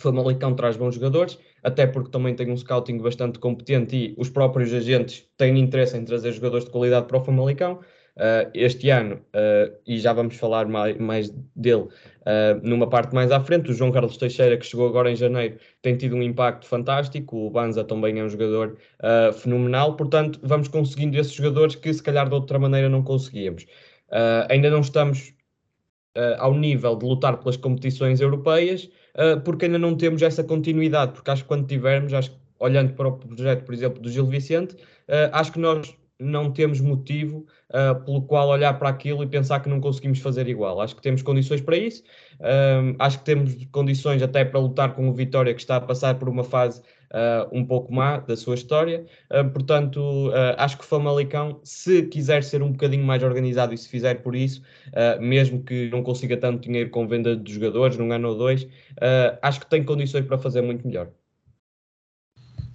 o Famalicão traz bons jogadores, até porque também tem um scouting bastante competente e os próprios agentes têm interesse em trazer jogadores de qualidade para o Famalicão. Uh, este ano, uh, e já vamos falar mais, mais dele uh, numa parte mais à frente, o João Carlos Teixeira, que chegou agora em janeiro, tem tido um impacto fantástico, o Banza também é um jogador fenomenal, portanto, vamos conseguindo esses jogadores que se calhar de outra maneira não conseguíamos. ainda não estamos ao nível de lutar pelas competições europeias, porque ainda não temos essa continuidade, porque acho que quando tivermos, acho, olhando para o projeto, por exemplo, do Gil Vicente, acho que nós não temos motivo uh, pelo qual olhar para aquilo e pensar que não conseguimos fazer igual. Acho que temos condições para isso, uh, acho que temos condições até para lutar com o Vitória, que está a passar por uma fase uh, um pouco má da sua história. portanto, acho que o Famalicão, se quiser ser um bocadinho mais organizado e se fizer por isso, mesmo que não consiga tanto dinheiro com venda de jogadores num ano ou dois, acho que tem condições para fazer muito melhor.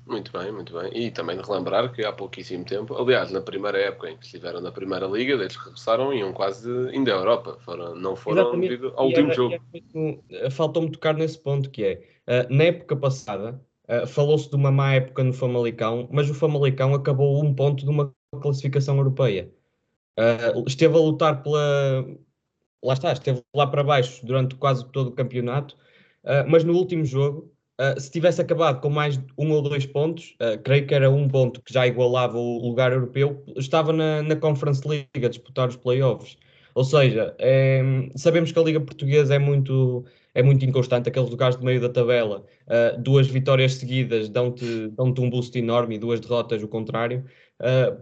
Muito bem, muito bem. E também de relembrar que há pouquíssimo tempo, aliás, na primeira época em que estiveram na primeira liga, que regressaram, iam quase ainda à Europa, foram, não foram Exatamente. devido ao e último era, jogo. Eh, faltou-me tocar nesse ponto que é, uh, na época passada, uh, falou-se de uma má época no Famalicão, mas o Famalicão acabou um ponto de uma classificação europeia. Uh, esteve a lutar pela. Lá está, esteve lá para baixo durante quase todo o campeonato, mas no último jogo Uh, se tivesse acabado com mais um ou dois pontos, uh, creio que era um ponto que já igualava o lugar europeu, estava na, na Conference League a disputar os playoffs. Ou seja, é, sabemos que a Liga Portuguesa é muito, é muito inconstante, aqueles lugares de meio da tabela, uh, duas vitórias seguidas dão-te dão um boost enorme e duas derrotas o contrário.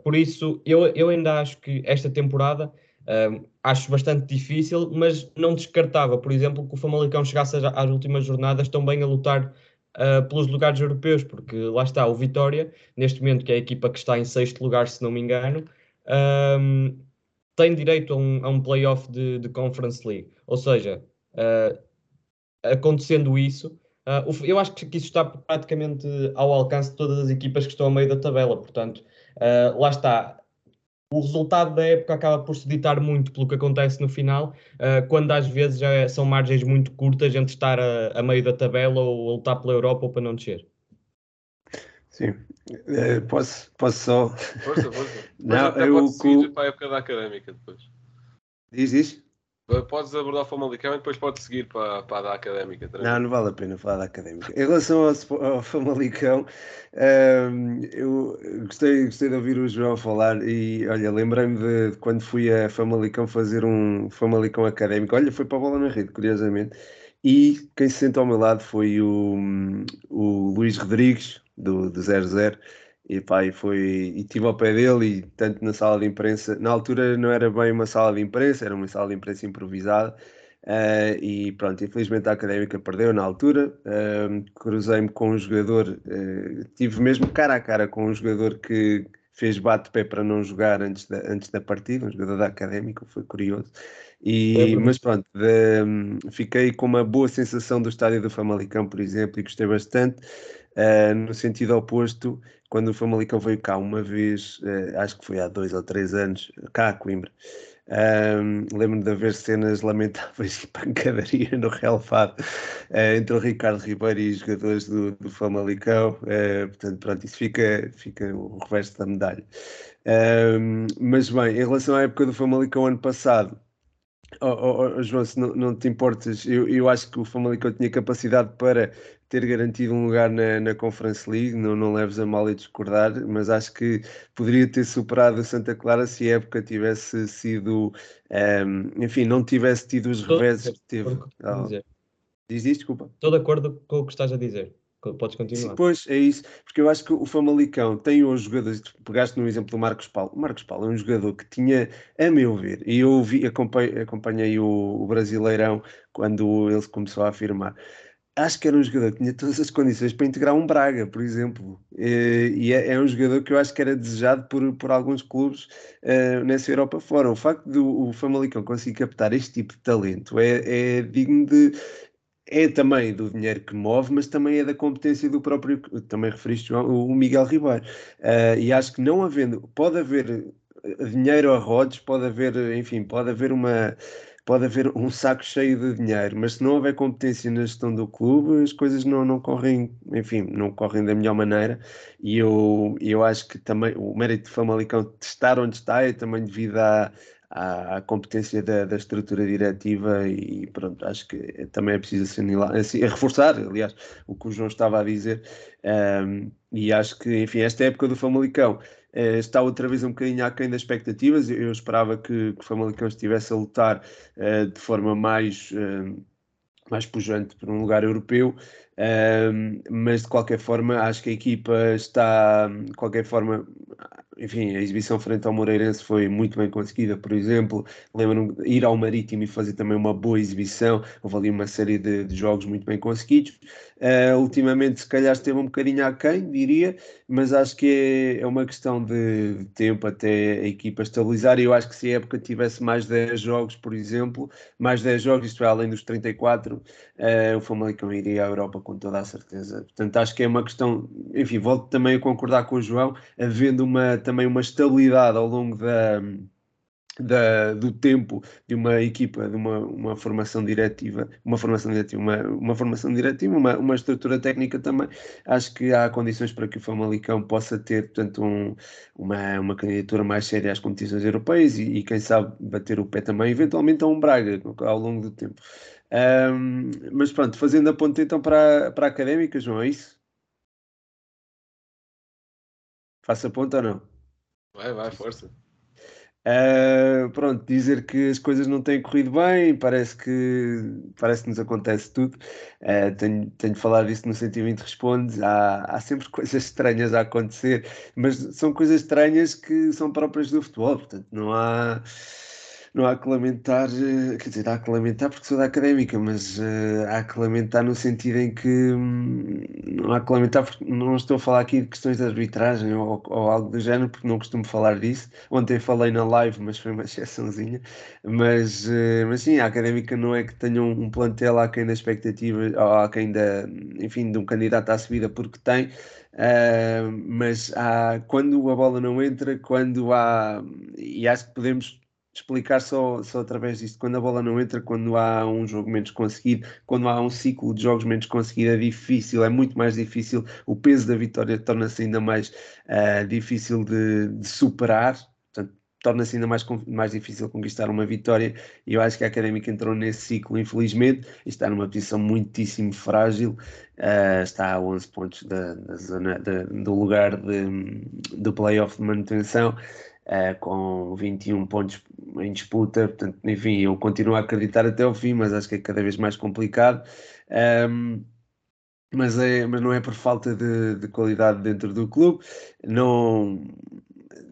por isso, eu, eu ainda acho que esta temporada acho bastante difícil, mas não descartava, por exemplo, que o Famalicão chegasse às últimas jornadas também a lutar uh, pelos lugares europeus, porque lá está o Vitória, neste momento, que é a equipa que está em sexto lugar, se não me engano, tem direito a um, a um playoff de, de, Conference League. Ou seja, uh, acontecendo isso, uh, eu acho que isso está praticamente ao alcance de todas as equipas que estão a meio da tabela. Portanto, lá está. O resultado da época acaba por se ditar muito pelo que acontece no final, uh, quando às vezes já é, são margens muito curtas entre estar a, a, meio da tabela ou a lutar pela Europa ou para não descer. Sim, uh, posso, posso só. Força, força. Não, eu. Pode seguir para a época da académica depois. Diz isso? Podes abordar o Famalicão e depois podes seguir para, para a da Académica. Não, não vale a pena falar da Académica. Em relação ao, ao Famalicão, um, eu gostei, gostei de ouvir o João falar e, olha, lembrei-me de, de, quando fui a Famalicão fazer um Famalicão Académico. Olha, foi para a bola na rede, curiosamente. E quem se sentou ao meu lado foi o, o Luís Rodrigues, do, do 00 e pá, e foi e tive ao pé dele e tanto na sala de imprensa, na altura não era bem uma sala de imprensa, era uma sala de imprensa improvisada. Uh, e pronto, infelizmente a académica perdeu na altura. Uh, Cruzei-me com um jogador, uh, tive mesmo cara a cara com um jogador que fez bate-pé para não jogar antes da, antes da partida, um jogador da académica, foi curioso. E, mas pronto, de, fiquei com uma boa sensação do estádio do Famalicão, por exemplo, e gostei bastante. Uh, no sentido oposto, quando o Famalicão veio cá uma vez, uh, acho que foi há dois ou três anos, cá a Coimbra, lembro-me de haver cenas lamentáveis e pancadaria no relevado uh, entre o Ricardo Ribeiro e os jogadores do, do Famalicão. Uh, portanto, pronto, isso fica, fica o reverso da medalha. Mas bem, em relação à época do Famalicão ano passado, Oh, oh, oh, João, se não, não te importas, eu, eu acho que o Famalicão tinha capacidade para ter garantido um lugar na, na Conference League, não, não leves a mal e discordar, mas acho que poderia ter superado o Santa Clara se a época tivesse sido, um, ehm, enfim, não tivesse tido os reveses que teve. Diz isto, desculpa. Estou de acordo com o que estás a dizer. Podes continuar. Pois, é isso. Porque eu acho que o Famalicão tem hoje jogadores. Pegaste no exemplo do Marcos Paulo. O Marcos Paulo é um jogador que tinha, a meu ver, e eu vi, acompanhei, acompanhei o, o Brasileirão quando ele começou a afirmar acho que era um jogador que tinha todas as condições para integrar um Braga, por exemplo. E é, é um jogador que eu acho que era desejado por, por alguns clubes uh, nessa Europa fora. O facto do o Famalicão conseguir captar este tipo de talento é, é digno de. É também do dinheiro que move, mas também é da competência do próprio. Também referiste o Miguel Ribeiro. Uh, e acho que não havendo. Pode haver dinheiro a rodos, pode haver, enfim, pode haver uma pode haver um saco cheio de dinheiro, mas se não houver competência na gestão do clube, as coisas não, não correm, enfim, não correm da melhor maneira. E eu, eu acho que também o mérito de Famalicão estar onde está é também devido à, à, competência da, da, estrutura diretiva e pronto, acho que também é preciso assim, reforçar, aliás, o que o João estava a dizer. Um, e acho que, enfim, esta época do Famalicão eh, está outra vez um bocadinho aquém das expectativas. Eu, eu esperava que, que o Famalicão estivesse a lutar uh, de forma mais, uh, mais pujante por um lugar europeu, mas de qualquer forma acho que a equipa está, de qualquer forma, enfim, a exibição frente ao Moreirense foi muito bem conseguida, por exemplo, lembro-me ir ao Marítimo e fazer também uma boa exibição, houve ali uma série de, de jogos muito bem conseguidos. Uh, ultimamente, se calhar, esteve um bocadinho aquém, diria, mas acho que é, é uma questão de, de, tempo até a equipa estabilizar. E eu acho que se a época tivesse mais 10 jogos, por exemplo, mais 10 jogos, isto é, além dos 34, uh, ah, o Famalicão iria à Europa com toda a certeza. Portanto, acho que é uma questão, enfim, volto também a concordar com o João, havendo uma, também uma estabilidade ao longo da da, do tempo de uma equipa, de uma, uma formação diretiva, uma formação diretiva, uma, uma formação diretiva, uma, uma estrutura técnica também, acho que há condições para que o Famalicão possa ter, portanto, um, uma, uma candidatura mais séria às competições europeias e, e, quem sabe bater o pé também, eventualmente a um Braga ao longo do tempo. Um, mas pronto, fazendo a ponta então para, para a académica, João, é isso? Faça a ponta ou não? Vai, vai, força. Uh, pronto, dizer que as coisas não têm corrido bem, parece que parece que nos acontece tudo. Uh, tenho, tenho falado isso no 120 Responde. Há, há sempre coisas estranhas a acontecer, mas são coisas estranhas que são próprias do futebol, portanto, não há não há que lamentar, eh, quer dizer, há que lamentar porque sou da académica, mas uh, há que lamentar no sentido em que hum, não há que lamentar porque não estou a falar aqui de questões de arbitragem ou, ou algo do género, porque não costumo falar disso. Ontem falei na live, mas foi uma exceçãozinha. Mas, uh, mas sim, a académica não é que tenha um, um plantel aquém da expectativa, ou aquém da, enfim, de um candidato à subida porque tem. Uh, mas há, quando a bola não entra, quando há, e acho que podemos explicar só, só através disto. Quando a bola não entra, quando há um jogo menos conseguido, quando há um ciclo de jogos menos conseguido, é difícil, é muito mais difícil. O peso da vitória torna-se ainda mais uh, difícil de, de superar. Portanto, torna-se ainda mais, mais difícil conquistar uma vitória. E eu acho que a Académica entrou nesse ciclo, infelizmente, e está numa posição muitíssimo frágil. Uh, está a 11 pontos da, da zona de, do lugar de, do playoff de manutenção uh, com 21 pontos em disputa. Portanto, enfim, eu continuo a acreditar até ao fim, mas acho que é cada vez mais complicado. Um, mas, é, mas não é por falta de, de qualidade dentro do clube. Não,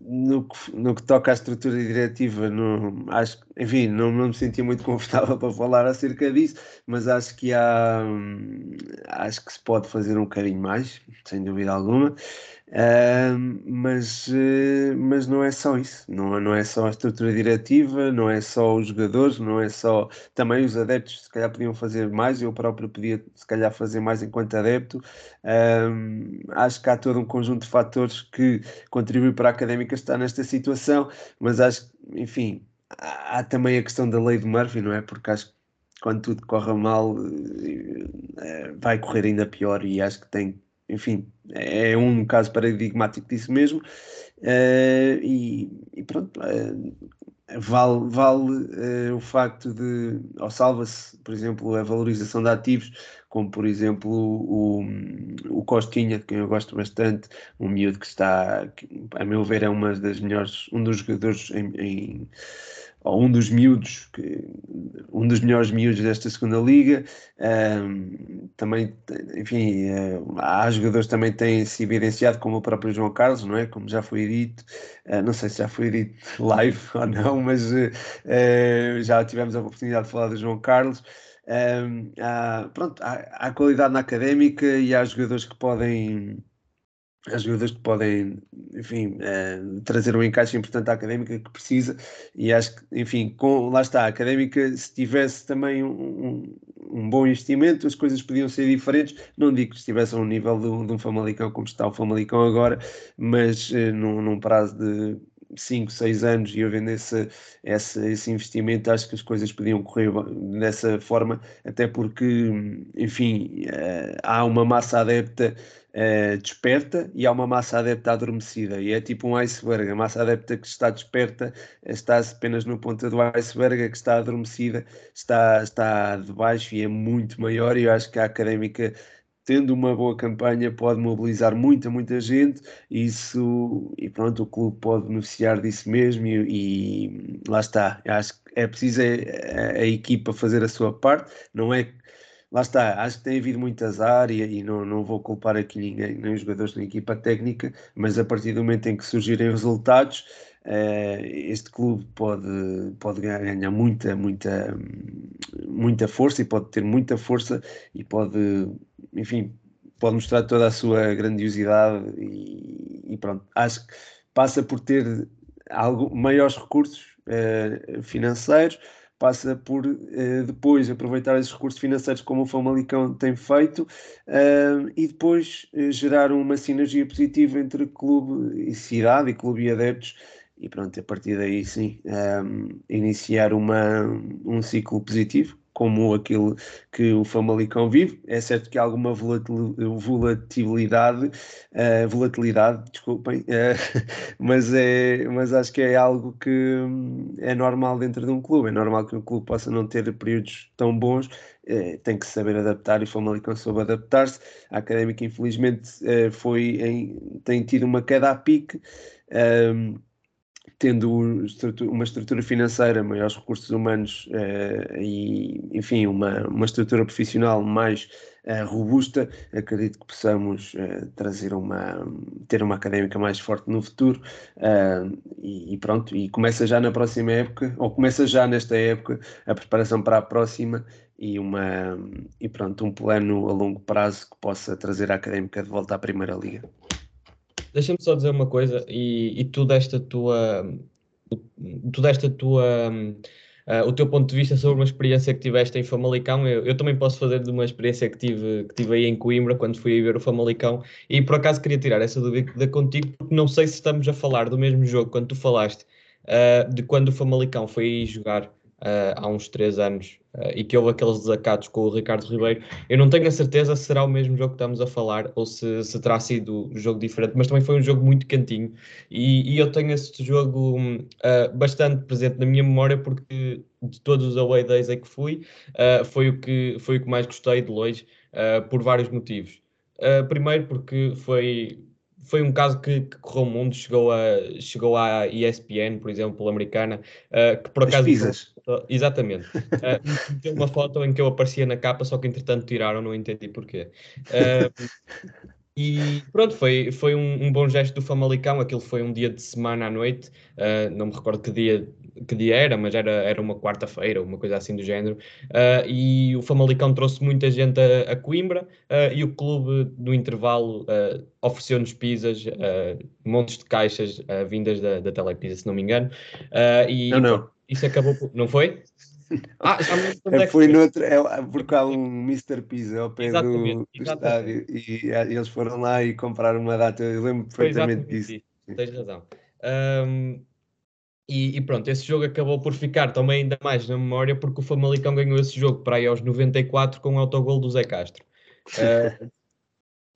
no que, no que toca à estrutura diretiva, não, acho, enfim, não, não me sentia muito confortável para falar acerca disso, mas acho que há, acho que se pode fazer um bocadinho mais, sem dúvida alguma. Mas, uh, mas não é só isso, não, não é só a estrutura diretiva, não é só os jogadores, não é só também os adeptos, se calhar podiam fazer mais, eu próprio podia se calhar fazer mais enquanto adepto. Acho que há todo um conjunto de fatores que contribuem para a académica estar nesta situação, mas acho que, enfim, há, há também a questão da lei de Murphy, não é? Porque acho que quando tudo corre mal eh, vai correr ainda pior e acho que tem enfim, é um caso paradigmático disso mesmo. Uh, e, e, pronto, uh, vale, vale uh, o facto de, ou salva-se, por exemplo, a valorização de ativos, como por exemplo o, o Costinha, que eu gosto bastante, um miúdo que está, que, a meu ver, é uma das melhores, um dos jogadores em, em ou um dos miúdos, um dos melhores miúdos desta segunda liga. Um, também, enfim, uh, há jogadores que também têm se evidenciado, como o próprio João Carlos, não é? Como já foi dito, uh, não sei se já foi dito live ou não, mas uh, já tivemos a oportunidade de falar do João Carlos. Um, há, pronto, há, há qualidade na académica e há jogadores que podem há jogadores que podem, enfim, uh, trazer um encaixe importante à académica que precisa, e acho que, enfim, com, lá está, a académica, se tivesse também um, um, um, bom investimento, as coisas podiam ser diferentes. Não digo que estivesse a um nível de, de um Famalicão como está o Famalicão agora, mas uh, num, num prazo de 5, 6 anos e havendo esse, esse, esse investimento, acho que as coisas podiam correr dessa forma, até porque, enfim, uh, há uma massa adepta uh, desperta e há uma massa adepta adormecida. E é tipo um iceberg. A massa adepta que está desperta está apenas no ponta do iceberg, a que está adormecida está, está debaixo e é muito maior. E eu acho que a académica tendo uma boa campanha, pode mobilizar muita, muita gente, isso, e pronto, o clube pode beneficiar disso mesmo, e, e lá está. Acho que é preciso a, a, a, equipa fazer a sua parte, não é lá está, acho que tem havido muito azar e, e, não, não vou culpar aqui ninguém, nem os jogadores da equipa técnica, mas a partir do momento em que surgirem resultados, este clube pode, pode ganhar muita, muita, muita força e pode ter muita força e pode, enfim, pode mostrar toda a sua grandiosidade e, e pronto, acho que passa por ter algo, maiores recursos uh, financeiros, passa por uh, depois aproveitar esses recursos financeiros como o Famalicão tem feito e depois gerar uma sinergia positiva entre clube e cidade e clube e adeptos e pronto, a partir daí sim um, iniciar uma, um ciclo positivo como aquilo que o Famalicão vive. É certo que há alguma volatilidade, uh, volatilidade, desculpem, uh, mas, é, mas acho que é algo que hum, é normal dentro de um clube. É normal que um clube possa não ter períodos tão bons, uh, tem que saber adaptar e o Famalicão soube adaptar-se. A Académica, infelizmente, foi em, tem tido uma queda a pique. Um, tendo uma estrutura financeira, maiores recursos humanos uh, e, enfim, uma, uma estrutura profissional mais uh, robusta. Acredito que possamos uh, trazer uma, ter uma académica mais forte no futuro e, e, pronto, e começa já na próxima época, ou começa já nesta época a preparação para a próxima e, uma, e pronto, um plano a longo prazo que possa trazer a académica de volta à Primeira Liga. Deixa-me só dizer uma coisa, e, e tu desta tua, tu desta tua uh, o teu ponto de vista sobre uma experiência que tiveste em Famalicão. Eu, eu, também posso fazer de uma experiência que tive, que tive aí em Coimbra, quando fui ver o Famalicão, e por acaso queria tirar essa dúvida contigo, porque não sei se estamos a falar do mesmo jogo quando tu falaste uh, de quando o Famalicão foi jogar uh, há uns três anos uh, e que houve aqueles desacatos com o Ricardo Ribeiro. Eu não tenho a certeza se será o mesmo jogo que estamos a falar ou se, se terá sido um jogo diferente, mas também foi um jogo muito cantinho e, e eu tenho este jogo uh, bastante presente na minha memória porque de todos os away days em que fui, foi, o que, foi o que mais gostei de longe por vários motivos. primeiro porque foi foi um caso que, que correu o mundo, chegou, a, chegou à ESPN, por exemplo, americana, uh, que por acaso. As pizzas. Exatamente. Uh, tem uma foto em que eu aparecia na capa, só que entretanto tiraram, não entendi porquê. Uh, e pronto, foi, foi um, um, bom gesto do Famalicão. Aquilo foi um dia de semana à noite, uh, não me recordo que dia, que dia era, mas era, era uma quarta-feira, uma coisa assim do género. Uh, e o Famalicão trouxe muita gente a, a Coimbra uh, e o clube, no intervalo, ofereceu-nos pizzas, montes de caixas vindas da, da Telepisa, se não me engano. e não, não. Isso acabou. Não foi? Ah, já me é, foi noutro, é, porque há um Mr. Pizza ao pé exatamente, do, do estádio e, e, eles foram lá e compraram uma data. Eu lembro perfeitamente disso. Isso. Tens razão. Um, e, e, pronto, esse jogo acabou por ficar também ainda mais na memória porque o Famalicão ganhou esse jogo para aí aos 94 com o autogol do Zé Castro. Uh,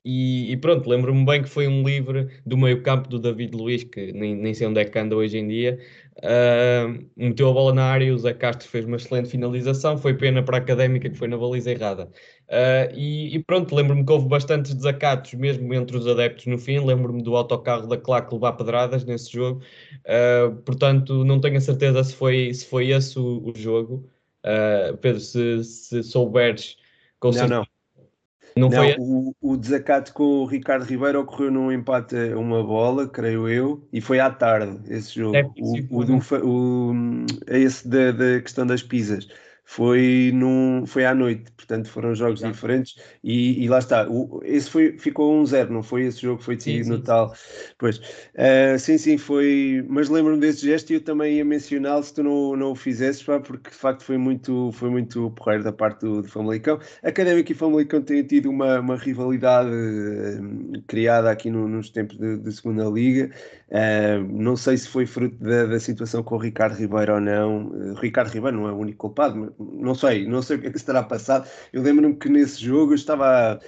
e, e, pronto, lembro-me bem que foi um livre do meio campo do David Luiz, que nem, nem sei onde é que anda hoje em dia, uh, meteu a bola na área o Zé Castro fez uma excelente finalização, foi pena para a Académica que foi na baliza errada. Uh, e, e, pronto, lembro-me que houve bastantes desacatos mesmo entre os adeptos no fim, lembro-me do autocarro da Claque levar pedradas nesse jogo, uh, portanto não tenho a certeza se foi, se foi esse o, o jogo. Pedro, se, se souberes... Com não, não não, não foi... o, o desacato com o Ricardo Ribeiro ocorreu num empate a uma bola, creio eu, e foi à tarde esse jogo. É, o, o, do, o, esse da, da questão das pizzas foi, num, foi à noite, portanto foram jogos Exato. diferentes e, e, lá está, o, esse foi, ficou 1-0, um não foi esse jogo, foi decidido no tal. Pois, uh, sim, sim, foi, mas lembro-me desse gesto e eu também ia mencioná-lo se tu não, não o fizesses, pá, porque de facto foi muito, foi muito porreiro da parte do, do Famalicão. Académico e Famalicão têm tido uma, uma rivalidade uh, criada aqui no, nos tempos de, de segunda liga, uh, não sei se foi fruto da, da, situação com o Ricardo Ribeiro ou não, o Ricardo Ribeiro não é o único culpado, mas não sei, não sei o que é que se terá passado. Eu lembro-me que nesse jogo estava.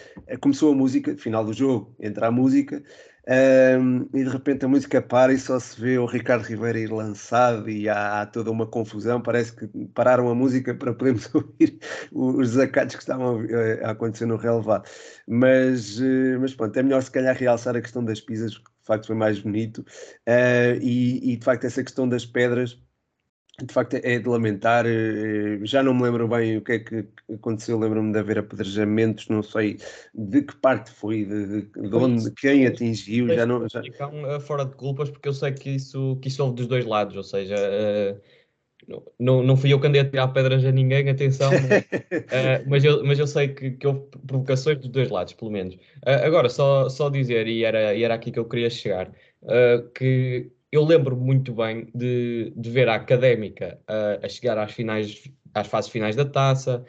Começou a música, final do jogo, entra a música, um, e de repente a música para e só se vê o Ricardo Ribeiro ir lançado e há, há, toda uma confusão. Parece que pararam a música para podermos ouvir os desacatos que estavam a, acontecer no relevado. Mas, eh, mas pronto, é melhor se calhar realçar a questão das pizzas, que de facto foi mais bonito, uh, e, e de facto essa questão das pedras de facto é de lamentar. Eh, já não me lembro bem o que é que aconteceu. Lembro-me de haver apedrejamentos, não sei de que parte foi, de, de, de onde, quem atingiu. Já não, já... Eh, fora de culpas, porque eu sei que isso, que isso houve dos dois lados, ou seja. Uh... Não, não fui eu que andei a tirar pedras a ninguém, atenção, mas, eu, mas eu sei que, que houve provocações dos dois lados, pelo menos. Agora, só, só dizer, e era, e era aqui que eu queria chegar, que eu lembro muito bem de, de ver a académica uh, a chegar às finais, às fases finais da taça,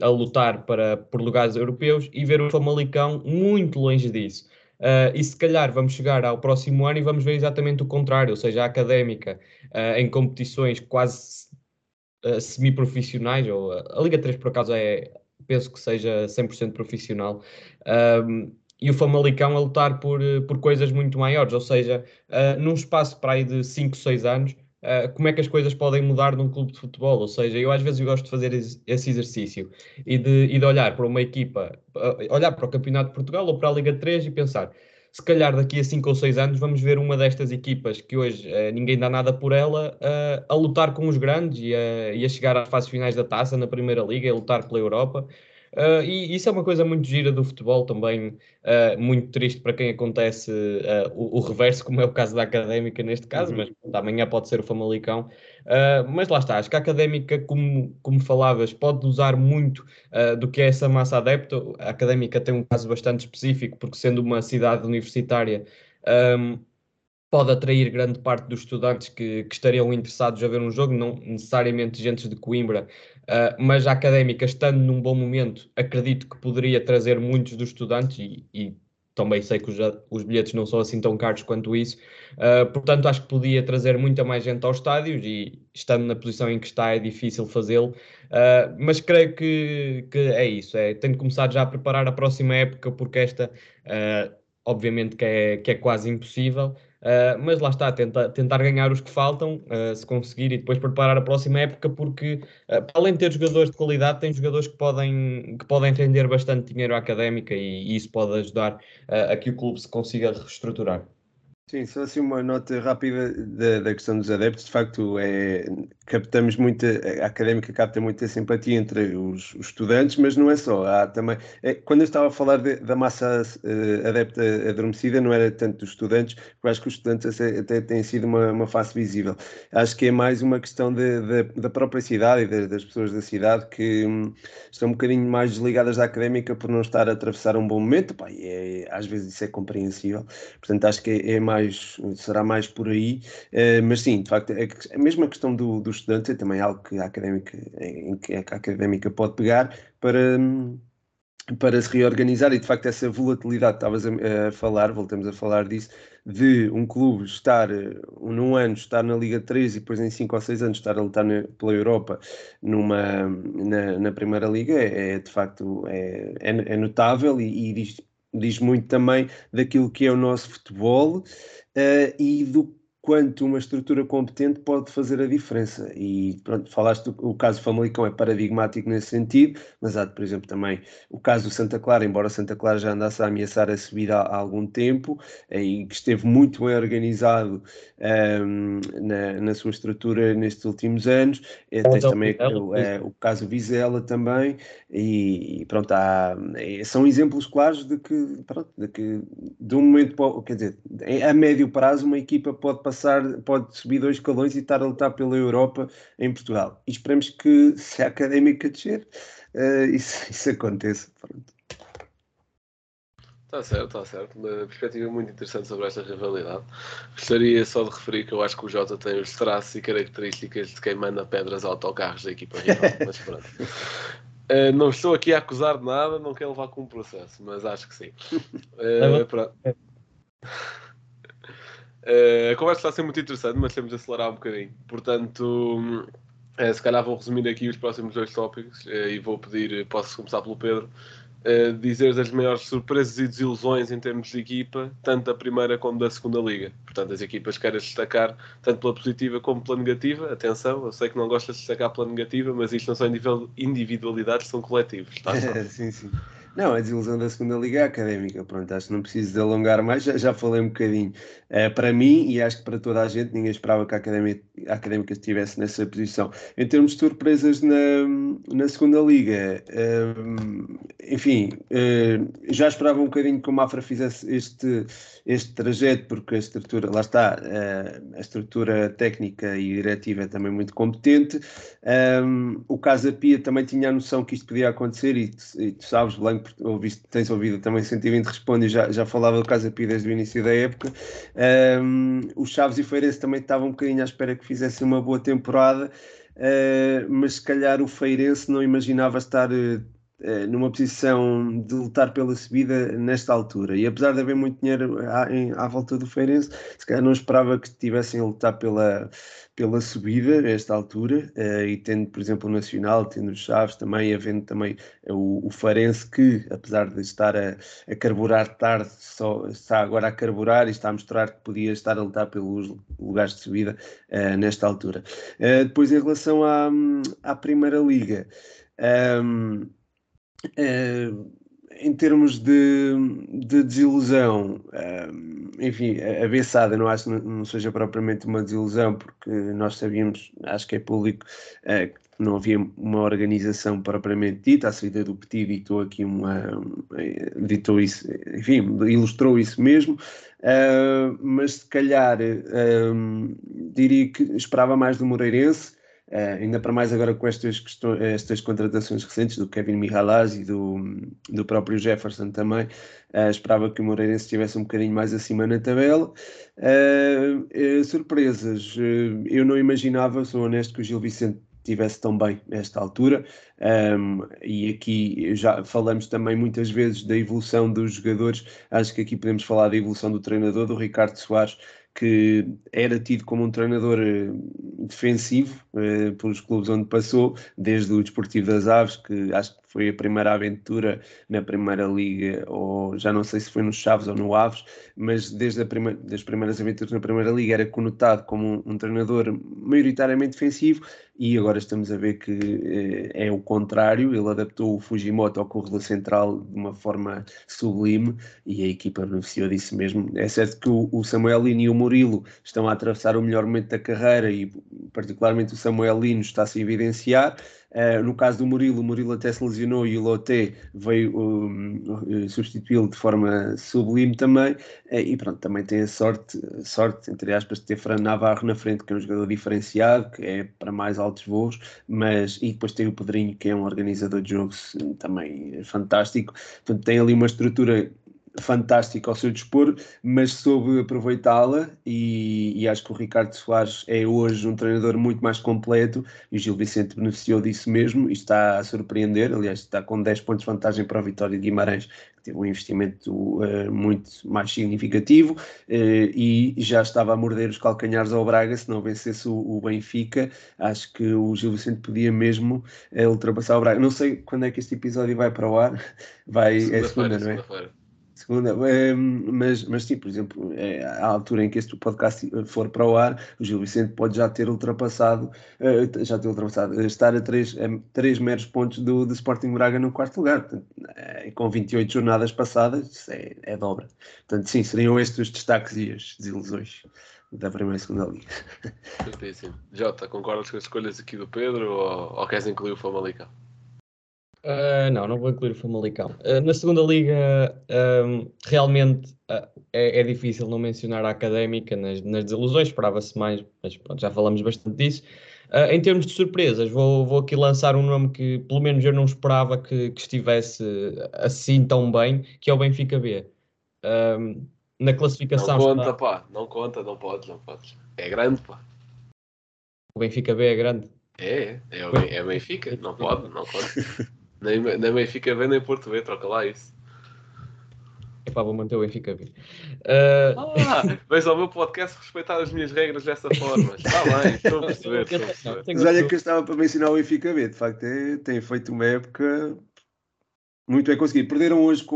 a lutar para, por lugares europeus e ver o Famalicão muito longe disso. Uh, e se calhar vamos chegar ao próximo ano e vamos ver exatamente o contrário, ou seja, a académica em competições quase semi-profissionais, ou a Liga 3 por acaso é, penso que seja 100% profissional e o Famalicão a lutar por, eh, por coisas muito maiores, ou seja, uh, num espaço para aí de 5, 6 anos, uh, como é que as coisas podem mudar num clube de futebol? Ou seja, eu às vezes gosto de fazer esse exercício e de, e de olhar para uma equipa, uh, olhar para o Campeonato de Portugal ou para a Liga 3 e pensar, se calhar daqui a 5 ou 6 anos vamos ver uma destas equipas que hoje ninguém dá nada por ela a lutar com os grandes e a, e a chegar às fases finais da taça na Primeira Liga, a lutar pela Europa. Uh, e isso é uma coisa muito gira do futebol também, uh, muito triste para quem acontece uh, o, o, reverso, como é o caso da Académica neste caso, uhum. mas amanhã pode ser o Famalicão. mas lá está, acho que a Académica, como, como falavas, pode usar muito do que é essa massa adepta. A Académica tem um caso bastante específico, porque sendo uma cidade universitária, um, pode atrair grande parte dos estudantes que, que, estariam interessados a ver um jogo, não necessariamente gente de Coimbra, uh, mas a académica, estando num bom momento, acredito que poderia trazer muitos dos estudantes e, e também sei que os, os, bilhetes não são assim tão caros quanto isso, uh, portanto acho que podia trazer muita mais gente aos estádios e estando na posição em que está é difícil fazê-lo, uh, mas creio que, que, é isso, é, tenho começado já a preparar a próxima época porque esta obviamente que é, que é quase impossível, Uh, mas lá está, tenta, tentar ganhar os que faltam, uh, se conseguir, e depois preparar a próxima época, porque uh, além de ter jogadores de qualidade, tem jogadores que podem, que podem render bastante dinheiro à académica e, e isso pode ajudar a que o clube se consiga reestruturar. Sim, só assim uma nota rápida da, da questão dos adeptos. De facto, é, captamos muita, a académica capta muita simpatia entre os, os estudantes, mas não é só. Há também, é, quando eu estava a falar de, da massa uh, adepta adormecida, não era tanto dos estudantes, eu acho que os estudantes até têm sido uma, uma face visível. Acho que é mais uma questão de, de, da própria cidade e de, das pessoas da cidade que hum, estão um bocadinho mais desligadas da académica por não estar a atravessar um bom momento. Pá, é, às vezes isso é compreensível. Portanto, acho que é, é mais mais, será mais por aí, uh, mas sim, de facto, é a mesma questão do, do estudante é também algo que a académica, em que a académica pode pegar para, para se reorganizar e de facto essa volatilidade, estavas a, a, falar, voltamos a falar disso, de um clube estar num ano estar na Liga 3 e depois em 5 ou 6 anos estar a lutar na, pela Europa numa, na, na Primeira Liga é, é de facto é, é, é notável e, e diz diz muito também daquilo que é o nosso futebol uh, e do quanto uma estrutura competente pode fazer a diferença. E pronto, falaste do o caso Famalicão é paradigmático nesse sentido, mas há, por exemplo, também o caso do Santa Clara, embora Santa Clara já andasse a ameaçar a subida há, há algum tempo eh, e que esteve muito bem organizado um, ehm, na, na, sua estrutura nestes últimos anos. É, tens também o, é, o caso Vizela também, e, e pronto, há, são exemplos claros de que, pronto, de que de um momento, quer dizer, a médio prazo uma equipa pode passar passar, pode subir dois escalões e estar a lutar pela Europa em Portugal. E esperemos que, se a académica descer, uh, isso, isso aconteça. Pronto. Está certo, está certo. Uma perspectiva muito interessante sobre esta rivalidade. Gostaria só de referir que eu acho que o Jota tem os traços e características de quem manda pedras a autocarros da equipa rival. mas pronto. Uh, não estou aqui a acusar de nada, não quero levar com um processo, mas acho que sim. Uh, pronto. Uh, a conversa está a ser muito interessante, mas temos de acelerar um bocadinho. Portanto, uh, se calhar vou resumir aqui os próximos dois tópicos uh, e vou pedir, posso começar pelo Pedro, dizer as maiores surpresas e desilusões em termos de equipa, tanto da primeira como da segunda liga. Portanto, as equipas queiras destacar tanto pela positiva como pela negativa. Atenção, eu sei que não gostas de destacar pela negativa, mas isto não são individualidades, são coletivos. Tá? sim, sim. Não, a desilusão da segunda liga é académica. Pronto, acho que não preciso de alongar mais, já, já falei um bocadinho. Uh, para mim, e acho que para toda a gente, ninguém esperava que a académica, a académica estivesse nessa posição. Em termos de surpresas na, na segunda liga, uh, enfim, uh, já esperava um bocadinho que o Mafra fizesse este, este trajeto, porque a estrutura, lá está, a estrutura técnica e diretiva é também muito competente. Um, o Casa Pia também tinha a noção que isto podia acontecer, e, e tu sabes, Blanco ouviste, tens ouvido também sentimento responde, já, já falava do Casa Pia desde o início da época. Um, os Chaves e Feirense também estavam um bocadinho à espera que fizessem uma boa temporada, uh, mas se calhar o Feirense não imaginava estar uh, numa posição de lutar pela subida nesta altura. E apesar de haver muito dinheiro à, em, à volta do Feirense, se calhar não esperava que estivessem a lutar pela pela subida a esta altura uh, e tendo, por exemplo, o Nacional, tendo os Chaves também, havendo também o, o Farense que, apesar de estar a, a carburar tarde, só está agora a carburar e está a mostrar que podia estar a lutar pelos lugares de subida uh, nesta altura. Uh, depois, em relação à, à Primeira Liga, um, em termos de, de desilusão, um, enfim, a, Bessada não acho que não, seja propriamente uma desilusão, porque nós sabíamos, acho que é público, uh, que não havia uma organização propriamente dita, a saída do Petit ditou aqui uma, ditou isso, enfim, ilustrou isso mesmo, mas se calhar diria que esperava mais do Moreirense, Uh, ainda para mais agora com estas, questões, estas contratações recentes do Kevin Mihalaz e do, do próprio Jefferson também, uh, esperava que o Moreirense estivesse um bocadinho mais acima na tabela. Uh, surpresas, eu não imaginava, sou honesto, que o Gil Vicente estivesse tão bem nesta altura. Um, e aqui já falamos também muitas vezes da evolução dos jogadores. Acho que aqui podemos falar da evolução do treinador, do Ricardo Soares, que era tido como um treinador eh, defensivo eh, pelos clubes onde passou, desde o Desportivo das Aves, que acho que foi a primeira aventura na Primeira Liga, ou já não sei se foi no Chaves ou no Aves, mas desde prima, das primeiras aventuras na Primeira Liga era conotado como um, um treinador maioritariamente defensivo e agora estamos a ver que eh, é o contrário, ele adaptou o Fujimoto ao corredor central de uma forma sublime e a equipa beneficiou disso mesmo. É certo que o, o Samuel Lino e o Murilo estão a atravessar o melhor momento da carreira e particularmente o Samuel Lino está a evidenciar, Uh, no caso do Murilo, o Murilo até se lesionou e o Loté veio um, substituí-lo de forma sublime também. Uh, e pronto, também tem a sorte, sorte, entre aspas, de ter Fran Navarro na frente, que é um jogador diferenciado, que é para mais altos voos, mas e depois tem o Pedrinho, que é um organizador de jogos também fantástico. Portanto, tem ali uma estrutura fantástica ao seu dispor, mas soube aproveitá-la e, e, acho que o Ricardo Soares é hoje um treinador muito mais completo e o Gil Vicente beneficiou disso mesmo e está a surpreender, aliás está com 10 pontos de vantagem para a vitória de Guimarães, que teve um investimento uh, muito mais significativo uh, e já estava a morder os calcanhares ao Braga se não vencesse o, o Benfica, acho que o Gil Vicente podia mesmo uh, ultrapassar o Braga. Não sei quando é que este episódio vai para o ar, vai, segunda é segunda, não é? Segunda é, mas, mas sim, por exemplo, é, à altura em que este podcast for para o ar, o Gil Vicente pode já ter ultrapassado, uh, já ter ultrapassado, estar a 3 três meros pontos do, do Sporting Braga no quarto lugar, é, com 28 jornadas passadas, é, é dobra. Portanto, sim, seriam estes os destaques e as desilusões da primeira e segunda liga. Certíssimo. Jota, concordas com as escolhas aqui do Pedro ou, ou queres incluir o Famalicão? Uh, não, não vou incluir o Famalicão. Uh, na segunda liga, um, realmente uh, é, é, difícil não mencionar a académica nas, nas desilusões, esperava-se mais, mas pronto, já falamos bastante disso. em termos de surpresas, vou, vou, aqui lançar um nome que pelo menos eu não esperava que, que estivesse assim tão bem, que é o Benfica B. Um, na classificação. Não conta, está... pá, não conta, não pode, não pode. É grande, pá. O Benfica B é grande. É, é, o, é o Benfica, não pode, não pode. Nem, nem Benfica B, nem Porto B, troca lá isso. Epá, vou manter o Benfica B. Uh... Ah, vês ao meu podcast respeitar as minhas regras dessa forma. Está bem, estou a perceber. Estou a perceber. Mas olha que eu estava para mencionar o Benfica B, de facto, é, tem feito uma época muito bem conseguido. Perderam hoje,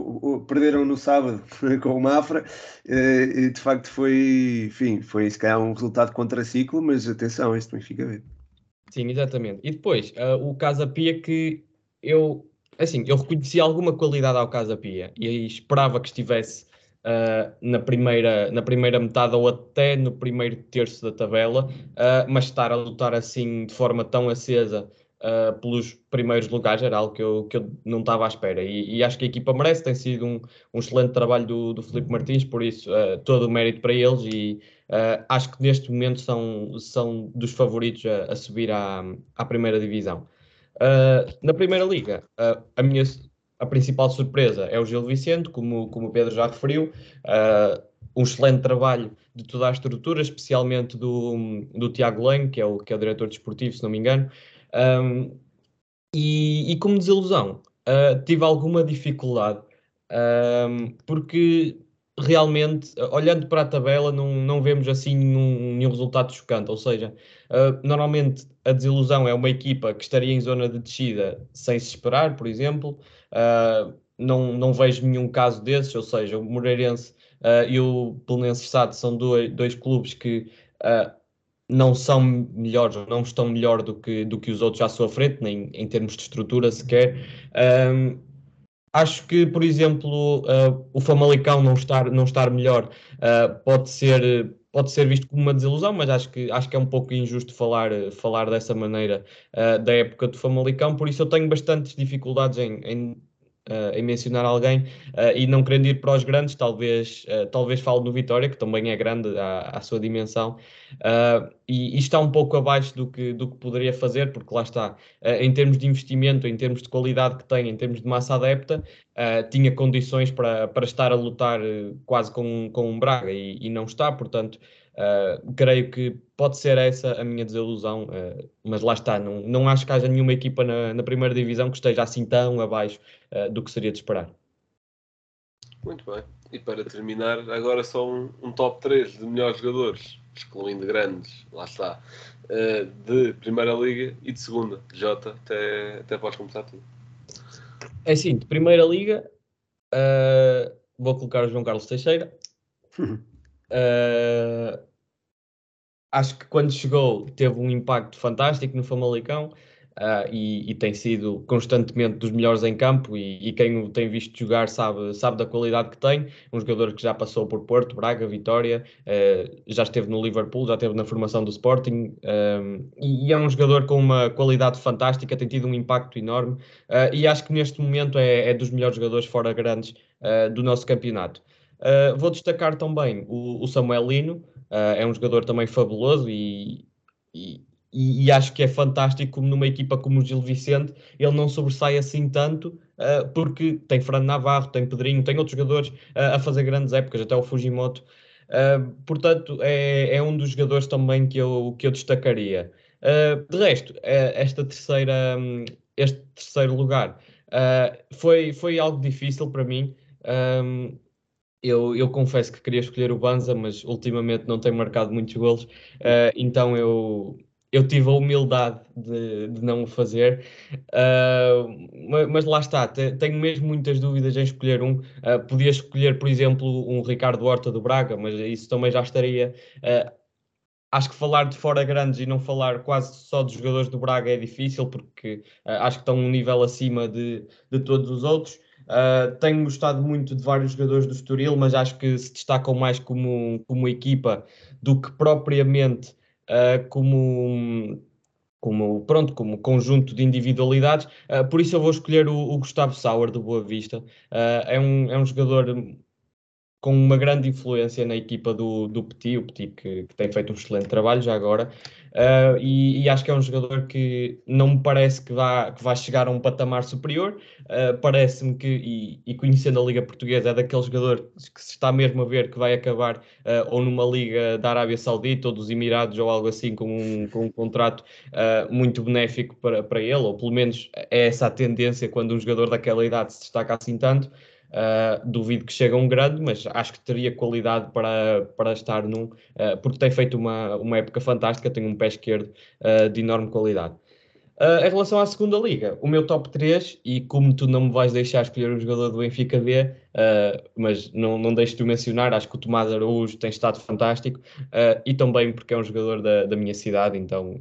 perderam no sábado com o Mafra, eh, e de facto foi, enfim, foi se calhar um resultado contra-ciclo, mas atenção, este Benfica B. Sim, exatamente. E depois, uh, o Casa Pia que eu, assim, eu reconheci alguma qualidade ao Casa Pia e esperava que estivesse uh, na, primeira, na primeira metade ou até no primeiro terço da tabela, uh, mas estar a lutar assim de forma tão acesa uh, pelos primeiros lugares era algo que eu, que eu não estava à espera. E, e acho que a equipa merece, tem sido um, um excelente trabalho do, do Felipe Martins, por isso todo o mérito para eles e acho que neste momento são, são dos favoritos a, a subir à, à primeira divisão. Uh, na Primeira Liga, uh, a minha a principal surpresa é o Gil Vicente, como, como o Pedro já referiu. Uh, um excelente trabalho de toda a estrutura, especialmente do, do Tiago Lange, que é, o, que é o diretor desportivo, se não me engano. Um, e, e, como desilusão, tive alguma dificuldade, um, porque realmente, olhando para a tabela, não, não vemos assim nenhum, nenhum resultado chocante. Ou seja, uh, normalmente a desilusão é uma equipa que estaria em zona de descida sem se esperar, por exemplo. Uh, não, não vejo nenhum caso desses, ou seja, o Moreirense uh, e o Belenenses Sade são dois, dois clubes que não são melhores, não estão melhor do que, do que os outros à sua frente, nem em termos de estrutura sequer. Um, acho que, por exemplo, uh, o Famalicão não estar, não estar melhor uh, pode, ser, pode ser visto como uma desilusão, mas acho que, acho que é um pouco injusto falar, falar dessa maneira uh, da época do Famalicão, por isso eu tenho bastantes dificuldades em, em uh, em mencionar alguém uh, e não querendo ir para os grandes, talvez, uh, talvez falo no Vitória, que também é grande à, à sua dimensão, e, e, está um pouco abaixo do que, do que poderia fazer, porque lá está, em termos de investimento, em termos de qualidade que tem, em termos de massa adepta, tinha condições para, para estar a lutar quase com, com um Braga e, e não está, portanto. Uh, creio que pode ser essa a minha desilusão, uh, mas lá está, não, não acho que haja nenhuma equipa na, na primeira divisão que esteja assim tão abaixo uh, do que seria de esperar. Muito bem, e para terminar, agora só um, um top 3 de melhores jogadores, excluindo grandes, lá está, de Primeira Liga e de Segunda. Jota, até, até podes começar tudo. É assim, de Primeira Liga, vou colocar o João Carlos Teixeira. Uh, acho que quando chegou teve um impacto fantástico no Famalicão uh, e, e, tem sido constantemente dos melhores em campo e, e, quem o tem visto jogar sabe, sabe da qualidade que tem. Um jogador que já passou por Porto, Braga, Vitória, uh, já esteve no Liverpool, já esteve na formação do Sporting e, e, é um jogador com uma qualidade fantástica, tem tido um impacto enorme e acho que neste momento é, é dos melhores jogadores fora grandes do nosso campeonato. Uh, vou destacar também o, o Samuel Lino, uh, é um jogador também fabuloso e, e, e, acho que é fantástico como numa equipa como o Gil Vicente ele não sobressai assim tanto uh, porque tem Fernando Navarro, tem Pedrinho, tem outros jogadores a fazer grandes épocas, até o Fujimoto. portanto, é, é, um dos jogadores também que eu, que eu destacaria. de resto, esta terceira, este terceiro lugar foi, foi algo difícil para mim. Um, eu, eu confesso que queria escolher o Banza, mas ultimamente não tem marcado muitos golos, uh, então eu, eu tive a humildade de, de não o fazer, uh, mas, mas, lá está, tenho mesmo muitas dúvidas em escolher um. Uh, podia escolher, por exemplo, um Ricardo Horta do Braga, mas isso também já estaria. Acho que falar de fora grandes e não falar quase só dos jogadores do Braga é difícil, porque acho que estão um nível acima de, de todos os outros. Uh, tenho gostado muito de vários jogadores do Estoril, mas acho que se destacam mais como, como equipa do que propriamente uh, como, como, pronto, como conjunto de individualidades. Uh, por isso eu vou escolher o, o Gustavo Sauer do Boa Vista. é, um, é um jogador com uma grande influência na equipa do, do Petit, o Petit que, que tem feito um excelente trabalho já agora, uh, e, e, acho que é um jogador que não me parece que vá, que vá chegar a um patamar superior, uh, parece-me que, e, e, conhecendo a Liga Portuguesa, é daquele jogador que se está mesmo a ver que vai acabar uh, ou numa Liga da Arábia Saudita ou dos Emirados ou algo assim, com um, com um contrato muito benéfico para, para ele, ou pelo menos é essa a tendência quando um jogador daquela idade se destaca assim tanto. Uh, duvido que chegue a um grande, mas acho que teria qualidade para, para estar num, uh, porque tem feito uma, uma época fantástica, tem um pé esquerdo uh, de enorme qualidade. Em relação à segunda liga, o meu top 3, e como tu não me vais deixar escolher um jogador do Benfica B, uh, mas não, não deixo de mencionar, acho que o Tomás Araújo tem estado fantástico, uh, e também porque é um jogador da, da minha cidade, então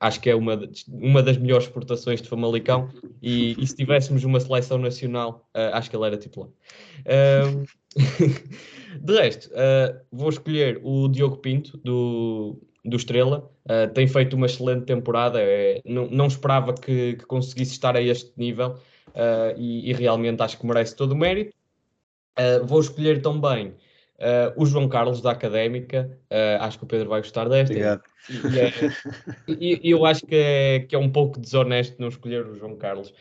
acho que é uma, uma das melhores exportações de Famalicão, e, e se tivéssemos uma seleção nacional, acho que ele era titular. de resto, vou escolher o Diogo Pinto, do, do Estrela. Uh, tem feito uma excelente temporada. É, não, não, esperava que, que, conseguisse estar a este nível uh, e, e, realmente acho que merece todo o mérito. Uh, vou escolher também o João Carlos da Académica. acho que o Pedro vai gostar desta. Obrigado. E, é, e, eu acho que é, que é um pouco desonesto não escolher o João Carlos,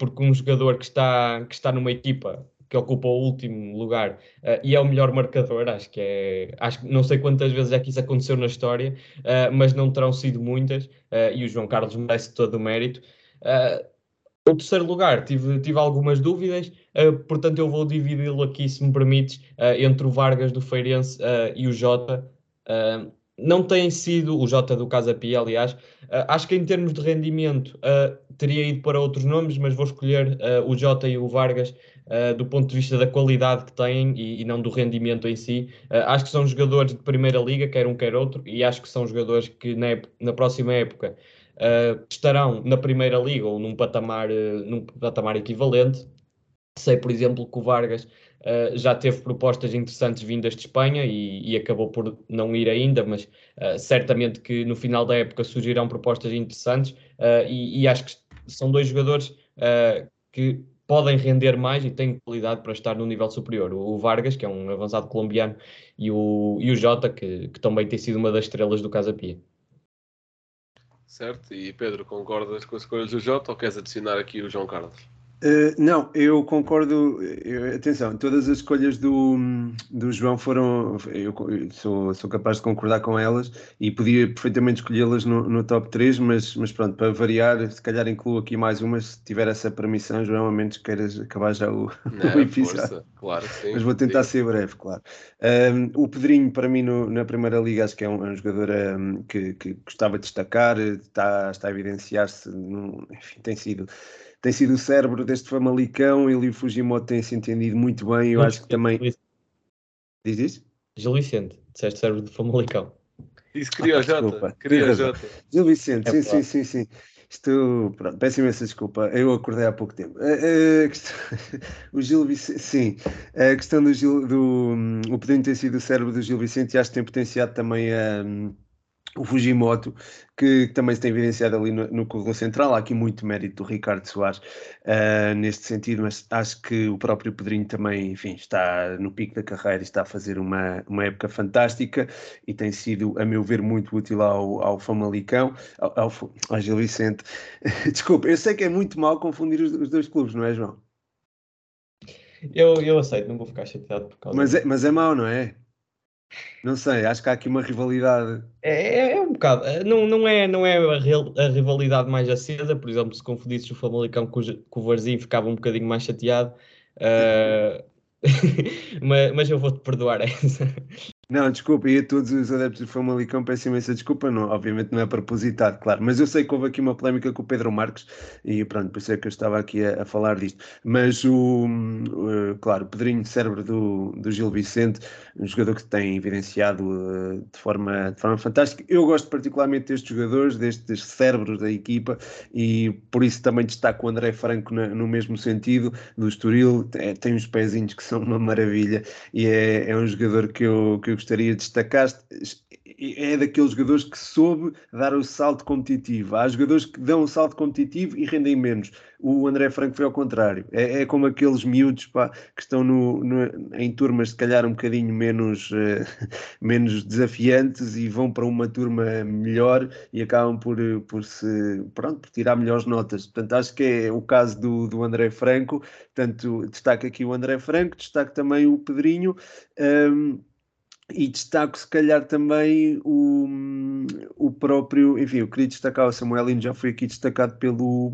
porque um jogador que está, que está numa equipa que ocupa o último lugar uh, e é o melhor marcador, acho que é, acho que não sei quantas vezes é que isso aconteceu na história, uh, mas não terão sido muitas uh, e o João Carlos merece todo o mérito. O terceiro lugar, tive, tive algumas dúvidas, portanto eu vou dividi-lo aqui, se me permites, entre o Vargas do Feirense e o Jota. não tem sido o Jota do Casa Pia, aliás. acho que em termos de rendimento teria ido para outros nomes, mas vou escolher o Jota e o Vargas uh, do ponto de vista da qualidade que têm e, e não do rendimento em si. Uh, acho que são jogadores de primeira liga, quer um quer outro, e acho que são jogadores que na, na próxima época uh, estarão na primeira liga ou num patamar, num patamar equivalente. Sei, por exemplo, que o Vargas uh, já teve propostas interessantes vindas de Espanha e, e acabou por não ir ainda, mas uh, certamente que no final da época surgirão propostas interessantes uh, e, e, acho que são dois jogadores que podem render mais e têm qualidade para estar no nível superior. O Vargas, que é um avançado colombiano, e o, e o Jota, que, que também tem sido uma das estrelas do Casa Pia. Certo, e Pedro, concordas com as escolhas do Jota ou queres adicionar aqui o João Carlos? Uh, não, eu concordo. Eu, atenção, todas as escolhas do, do João foram. Eu, sou, sou capaz de concordar com elas e podia perfeitamente escolhê-las no, no, top 3, mas, mas pronto, para variar, se calhar incluo aqui mais umas, se tiver essa permissão, João, a menos queiras acabar já o, não, o episódio. Claro, sim. Mas vou tentar sim. ser breve, claro. Um, o Pedrinho, para mim, no, na Primeira Liga, acho que é um, é um jogador um, que, que gostava de destacar, está, está a evidenciar-se, enfim, tem sido tem sido o cérebro deste Famalicão. Ele e o Fujimoto têm se entendido muito bem. Eu acho que também. Diz isso? Gil Vicente, disseste cérebro do Famalicão. Isso queria ah, Jota. Queria Jota. Gil Vicente, é sim, sim, sim, sim. Isto, pronto, peço imensa desculpa, eu acordei há pouco tempo. A, a questão, o Gil Vicente, sim, a questão do Gil, do, um, o poder ter sido o cérebro do Gil Vicente, acho que tem potenciado também a. Um, o Fujimoto, que também se tem evidenciado ali no, no corredor central. Há aqui muito mérito do Ricardo Soares uh, neste sentido, mas acho que o próprio Pedrinho também, enfim, está no pico da carreira e está a fazer uma, uma época fantástica e tem sido, a meu ver, muito útil ao, ao Famalicão, ao, ao, ao Gil Vicente. Desculpa, eu sei que é muito mal confundir os, os dois clubes, não é, João? Eu, eu aceito, não vou ficar chateado por causa mas é, mas é mau, não é? Não sei, acho que há aqui uma rivalidade. É, é, é um bocado. Eh, não, não é, não é a, real, a rivalidade mais acesa. Por exemplo, se confundisses o Famalicão com, com o Varzinho, ficava um bocadinho mais chateado. Uh, mas, mas eu vou-te perdoar essa. Não, desculpa, e a todos os adeptos do Famalicão peço imensa desculpa, não, obviamente não é propositado, claro, mas eu sei que houve aqui uma polémica com o Pedro Marques e pronto, por isso é que eu estava aqui a, a falar disto. Mas o, uh, claro, o Pedrinho, cérebro do, do Gil Vicente, um jogador que tem evidenciado uh, de, forma, de forma fantástica. Eu gosto particularmente destes jogadores, destes cérebros da equipa e por isso também destaco o André Franco na, no mesmo sentido, do Estoril, é, tem uns pezinhos que são uma maravilha e é, é um jogador que eu, que eu gostaria de destacar é daqueles jogadores que soube dar o salto competitivo. Há jogadores que dão o salto competitivo e rendem menos. O André Franco foi ao contrário. É, é como aqueles miúdos pá, que estão no, no, em turmas, se calhar, um bocadinho menos, uh, menos desafiantes e vão para uma turma melhor e acabam por, por, se, pronto, por tirar melhores notas. Portanto, acho que é o caso do, do André Franco. Portanto, destaco aqui o André Franco, destaco também o Pedrinho. Um, e destaco se calhar também o, o próprio, enfim, eu queria destacar o Samuelino, já foi aqui destacado pelo,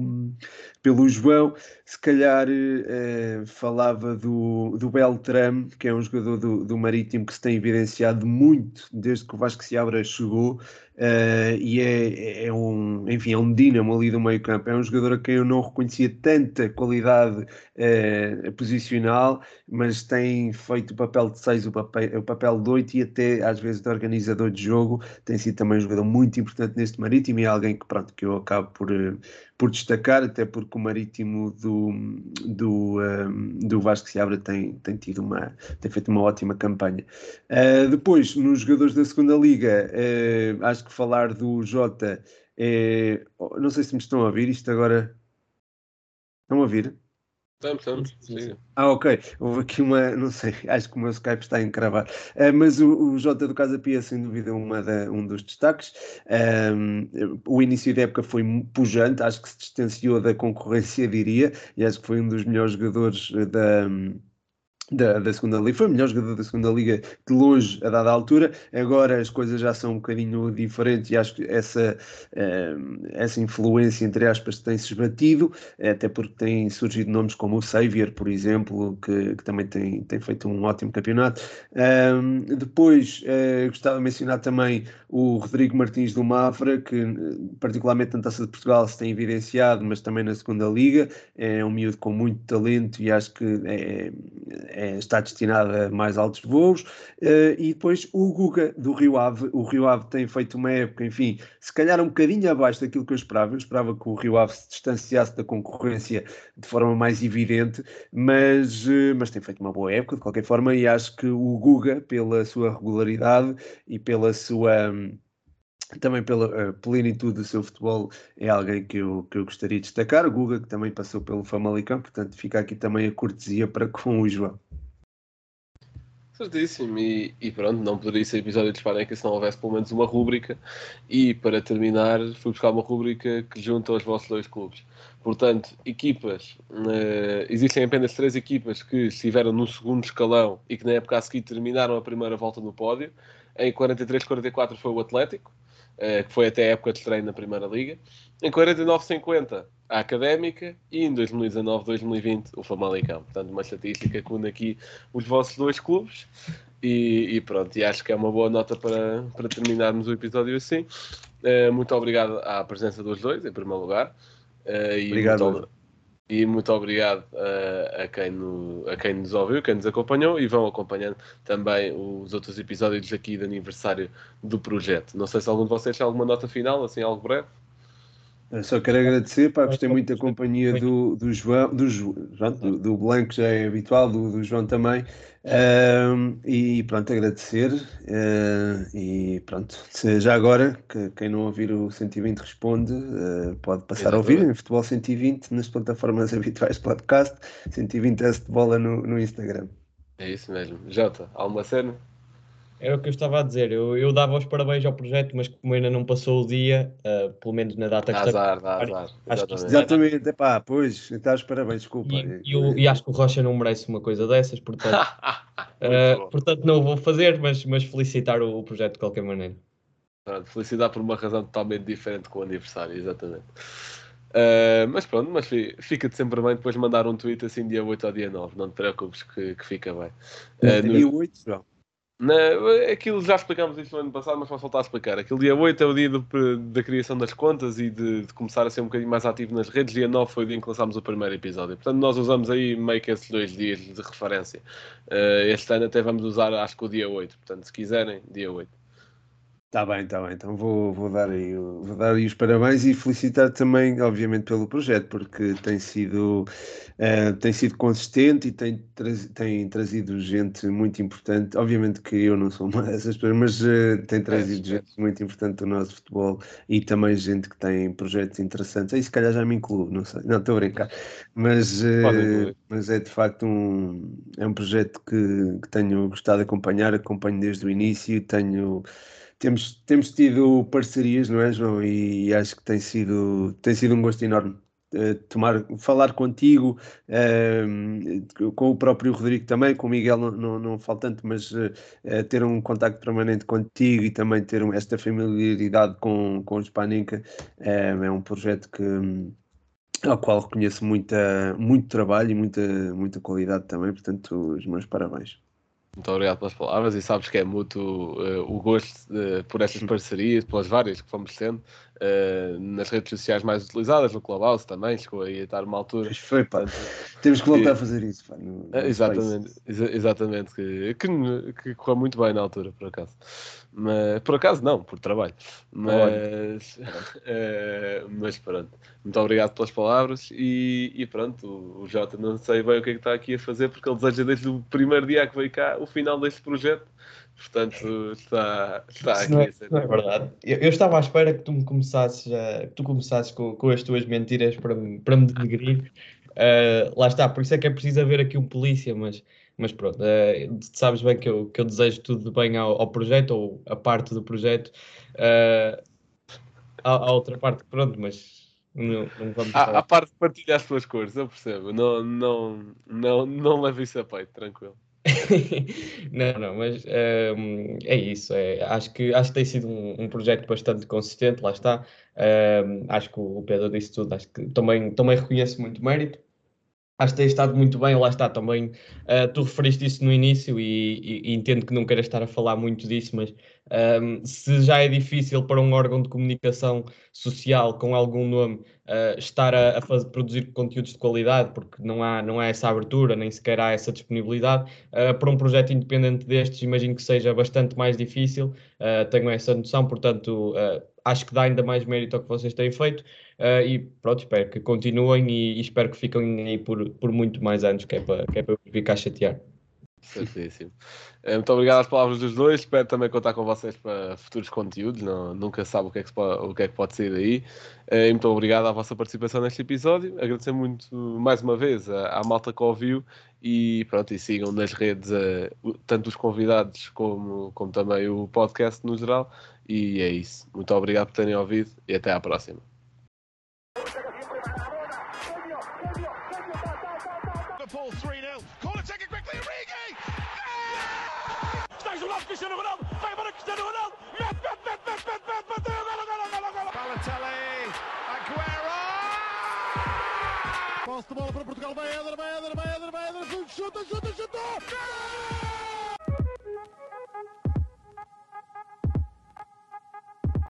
pelo João, se calhar eh, falava do, do Beltrame, que é um jogador do, do Marítimo que se tem evidenciado muito desde que o Vasco Seabra chegou, Uh, e é, é, um, enfim, é um dínamo ali do meio campo. É um jogador a quem eu não reconhecia tanta qualidade uh, posicional, mas tem feito o papel de 6, o papel, o papel de 8 e até às vezes de organizador de jogo. Tem sido também um jogador muito importante neste Marítimo e é alguém que, pronto, que eu acabo por, uh, por destacar, até porque o Marítimo do, do, um, do Vasco Seabra tem, tem, tido uma, tem feito uma ótima campanha. depois, nos jogadores da segunda Liga, acho que falar do Jota é. Não sei se me estão a ouvir isto agora. Estão a ouvir? Estamos, estamos. Ah, ok. Houve aqui uma. Não sei, acho que o meu Skype está a encravar. Uh, mas o, o Jota do Casa Pia, sem dúvida, uma da, um dos destaques. Um, o início da época foi pujante, acho que se distanciou da concorrência, diria, e acho que foi um dos melhores jogadores da da, da segunda liga, foi o melhor jogador da segunda liga de longe a dada altura. Agora as coisas já são um bocadinho diferentes e acho que essa, uh, essa influência, entre aspas, tem-se esbatido, até porque têm surgido nomes como o Xavier, por exemplo, que, que também tem, tem feito um ótimo campeonato. Uh, depois uh, gostava de mencionar também o Rodrigo Martins do Mafra, que particularmente na Taça de Portugal se tem evidenciado, mas também na segunda liga. É um miúdo com muito talento e acho que é, é é, está destinado a mais altos voos. Uh, e depois o Guga do Rio Ave. O Rio Ave tem feito uma época, enfim, se calhar um bocadinho abaixo daquilo que eu esperava. Eu esperava que o Rio Ave se distanciasse da concorrência de forma mais evidente, mas, uh, mas tem feito uma boa época de qualquer forma. E acho que o Guga, pela sua regularidade e pela sua. Um, também pela uh, plenitude do seu futebol, é alguém que eu, que eu gostaria de destacar. O Guga, que também passou pelo Famalicão, portanto, fica aqui também a cortesia para com o João. Certíssimo, e, e, pronto, não poderia ser episódio de Esparenca se não houvesse pelo menos uma rúbrica. E para terminar, fui buscar uma rúbrica que junta os vossos dois clubes. Portanto, equipas, uh, existem apenas três equipas que estiveram no segundo escalão e que na época a seguir terminaram a primeira volta no pódio. Em 43-44 foi o Atlético, que foi até a época de treino na Primeira Liga. Em 49-50 a Académica e em 2019-2020 o Famalicão. Portanto, uma estatística que une aqui os vossos dois clubes. E, e, pronto, e acho que é uma boa nota para, para terminarmos o episódio assim. Uh, muito obrigado à presença dos dois, em primeiro lugar. Uh, e obrigado. E muito obrigado uh, a, quem no, a quem nos ouviu, quem nos acompanhou e vão acompanhando também os outros episódios aqui de aniversário do projeto. Não sei se algum de vocês tem alguma nota final, assim, algo breve. Eu só quero agradecer, pá, gostei muito da companhia do, do João, do, João, do, do Blanco, já é habitual, do, do João também. Um, e pronto, agradecer. Uh, e pronto, já agora, que, quem não ouvir o 120 responde, uh, pode passar Exatamente. a ouvir em Futebol 120 nas plataformas habituais de podcast. 120 S de bola no, no Instagram. É isso mesmo. Jota, alguma cena? Era o que eu estava a dizer. Eu, eu dava os parabéns ao projeto, mas como ainda não passou o dia, uh, pelo menos na data que está. Azar, dá azar. Acho que Exatamente, é pá, pois, então os parabéns, desculpa. E, eu, e, acho que o Rocha não merece uma coisa dessas, portanto, uh, portanto não o vou fazer, mas, mas felicitar o, o projeto de qualquer maneira. Pronto, felicitar por uma razão totalmente diferente com o aniversário, exatamente. Uh, mas pronto, mas fica-te sempre bem depois mandar um tweet assim dia 8 ou dia 9, não te preocupes que, que fica bem. Uh, dia no... 8, João. Na, aquilo já explicámos isso no ano passado, mas posso voltar a explicar. Aquele dia 8 é o dia do, da criação das contas e de, de, começar a ser um bocadinho mais ativo nas redes. Dia 9 foi o dia em que lançámos o primeiro episódio. Portanto, nós usamos aí meio que esses dois dias de referência. Uh, este ano até vamos usar, acho que o dia 8. Portanto, se quiserem, dia 8. Está bem, está bem. Então vou, vou, dar aí, vou dar aí os parabéns e felicitar também, obviamente, pelo projeto, porque tem sido, uh, tem sido consistente e tem, tem trazido gente muito importante. Obviamente que eu não sou uma dessas pessoas, mas uh, tem trazido gente muito importante do nosso futebol e também gente que tem projetos interessantes. Aí se calhar já me incluo, não sei. Não, estou a brincar. Mas, uh, mas é de facto um, é um projeto que, que tenho gostado de acompanhar, acompanho desde o início, tenho temos, temos tido parcerias, não é, João? E acho que tem sido, tem sido um gosto enorme uh, tomar, falar contigo, uh, com o próprio Rodrigo também, com o Miguel não, não, não tanto, mas uh, ter um contacto permanente contigo e também ter um, esta familiaridade com, com o Hispanica é um projeto que ao qual reconheço muita, muito trabalho e muita, muita qualidade também, portanto, os meus parabéns. Muito obrigado pelas palavras e sabes que é mútuo uh, o gosto uh, por estas parcerias, pelas várias que fomos tendo uh, nas redes sociais mais utilizadas, no Clubhouse também, chegou aí a estar uma altura. Mas foi, pá. Temos que voltar e, a fazer isso, pá, no, no exatamente, exa exatamente, que, que, que correu muito bem na altura, por acaso. Mas, por acaso não, por trabalho. Mas, uh, mas pronto. Muito obrigado pelas palavras e, e pronto, o, o Jota não sei bem o que é que está aqui a fazer porque ele deseja desde o primeiro dia que veio cá o final deste projeto. Portanto, está, está aqui. Não é, não é verdade. Eu, eu, estava à espera que tu me começasses, a, que tu começasses com, com as tuas mentiras para me, para me denegrir. Uh, lá está, por isso é que é preciso haver aqui um polícia, mas mas pronto, uh, sabes bem que eu, que eu desejo tudo de bem ao, ao projeto, ou a parte do projeto. Uh, a, outra parte, pronto, mas não, não vamos. A, a parte de partilhar as tuas cores, eu percebo. Não, não, não, não leve isso a peito, tranquilo. não, não, mas um, é isso. É, acho, que, acho que tem sido um, um projeto bastante consistente, lá está. Um, acho que o Pedro disse tudo, acho que também, também reconheço muito mérito acho que tem estado muito bem, lá está também. Uh, tu referiste isso no início e, e, e, entendo que não queiras estar a falar muito disso, mas Um, se já é difícil para um órgão de comunicação social com algum nome estar a, a fazer, produzir conteúdos de qualidade, porque não há, não há essa abertura, nem sequer há essa disponibilidade, uh, para um projeto independente destes, imagino que seja bastante mais difícil, uh, tenho essa noção, portanto, acho que dá ainda mais mérito ao que vocês têm feito. e pronto, espero que continuem e, e, espero que fiquem aí por, por muito mais anos, que é para, que é para ficar a chatear. Certíssimo. Eh, muito obrigado às palavras dos dois. Espero também contar com vocês para futuros conteúdos. Não, nunca sabe o que, é que pode, o que é que pode sair daí. Eh, e muito obrigado à vossa participação neste episódio. Agradecer muito mais uma vez à, à malta que ouviu e pronto, e sigam nas redes uh, tanto os convidados como, como também o podcast no geral. E é isso. Muito obrigado por terem ouvido e até à próxima. Posso de bola para Portugal. Vai Eder, vai Eder, vai Eder, vai Eder. Chuta, chuta, chutou! Gol!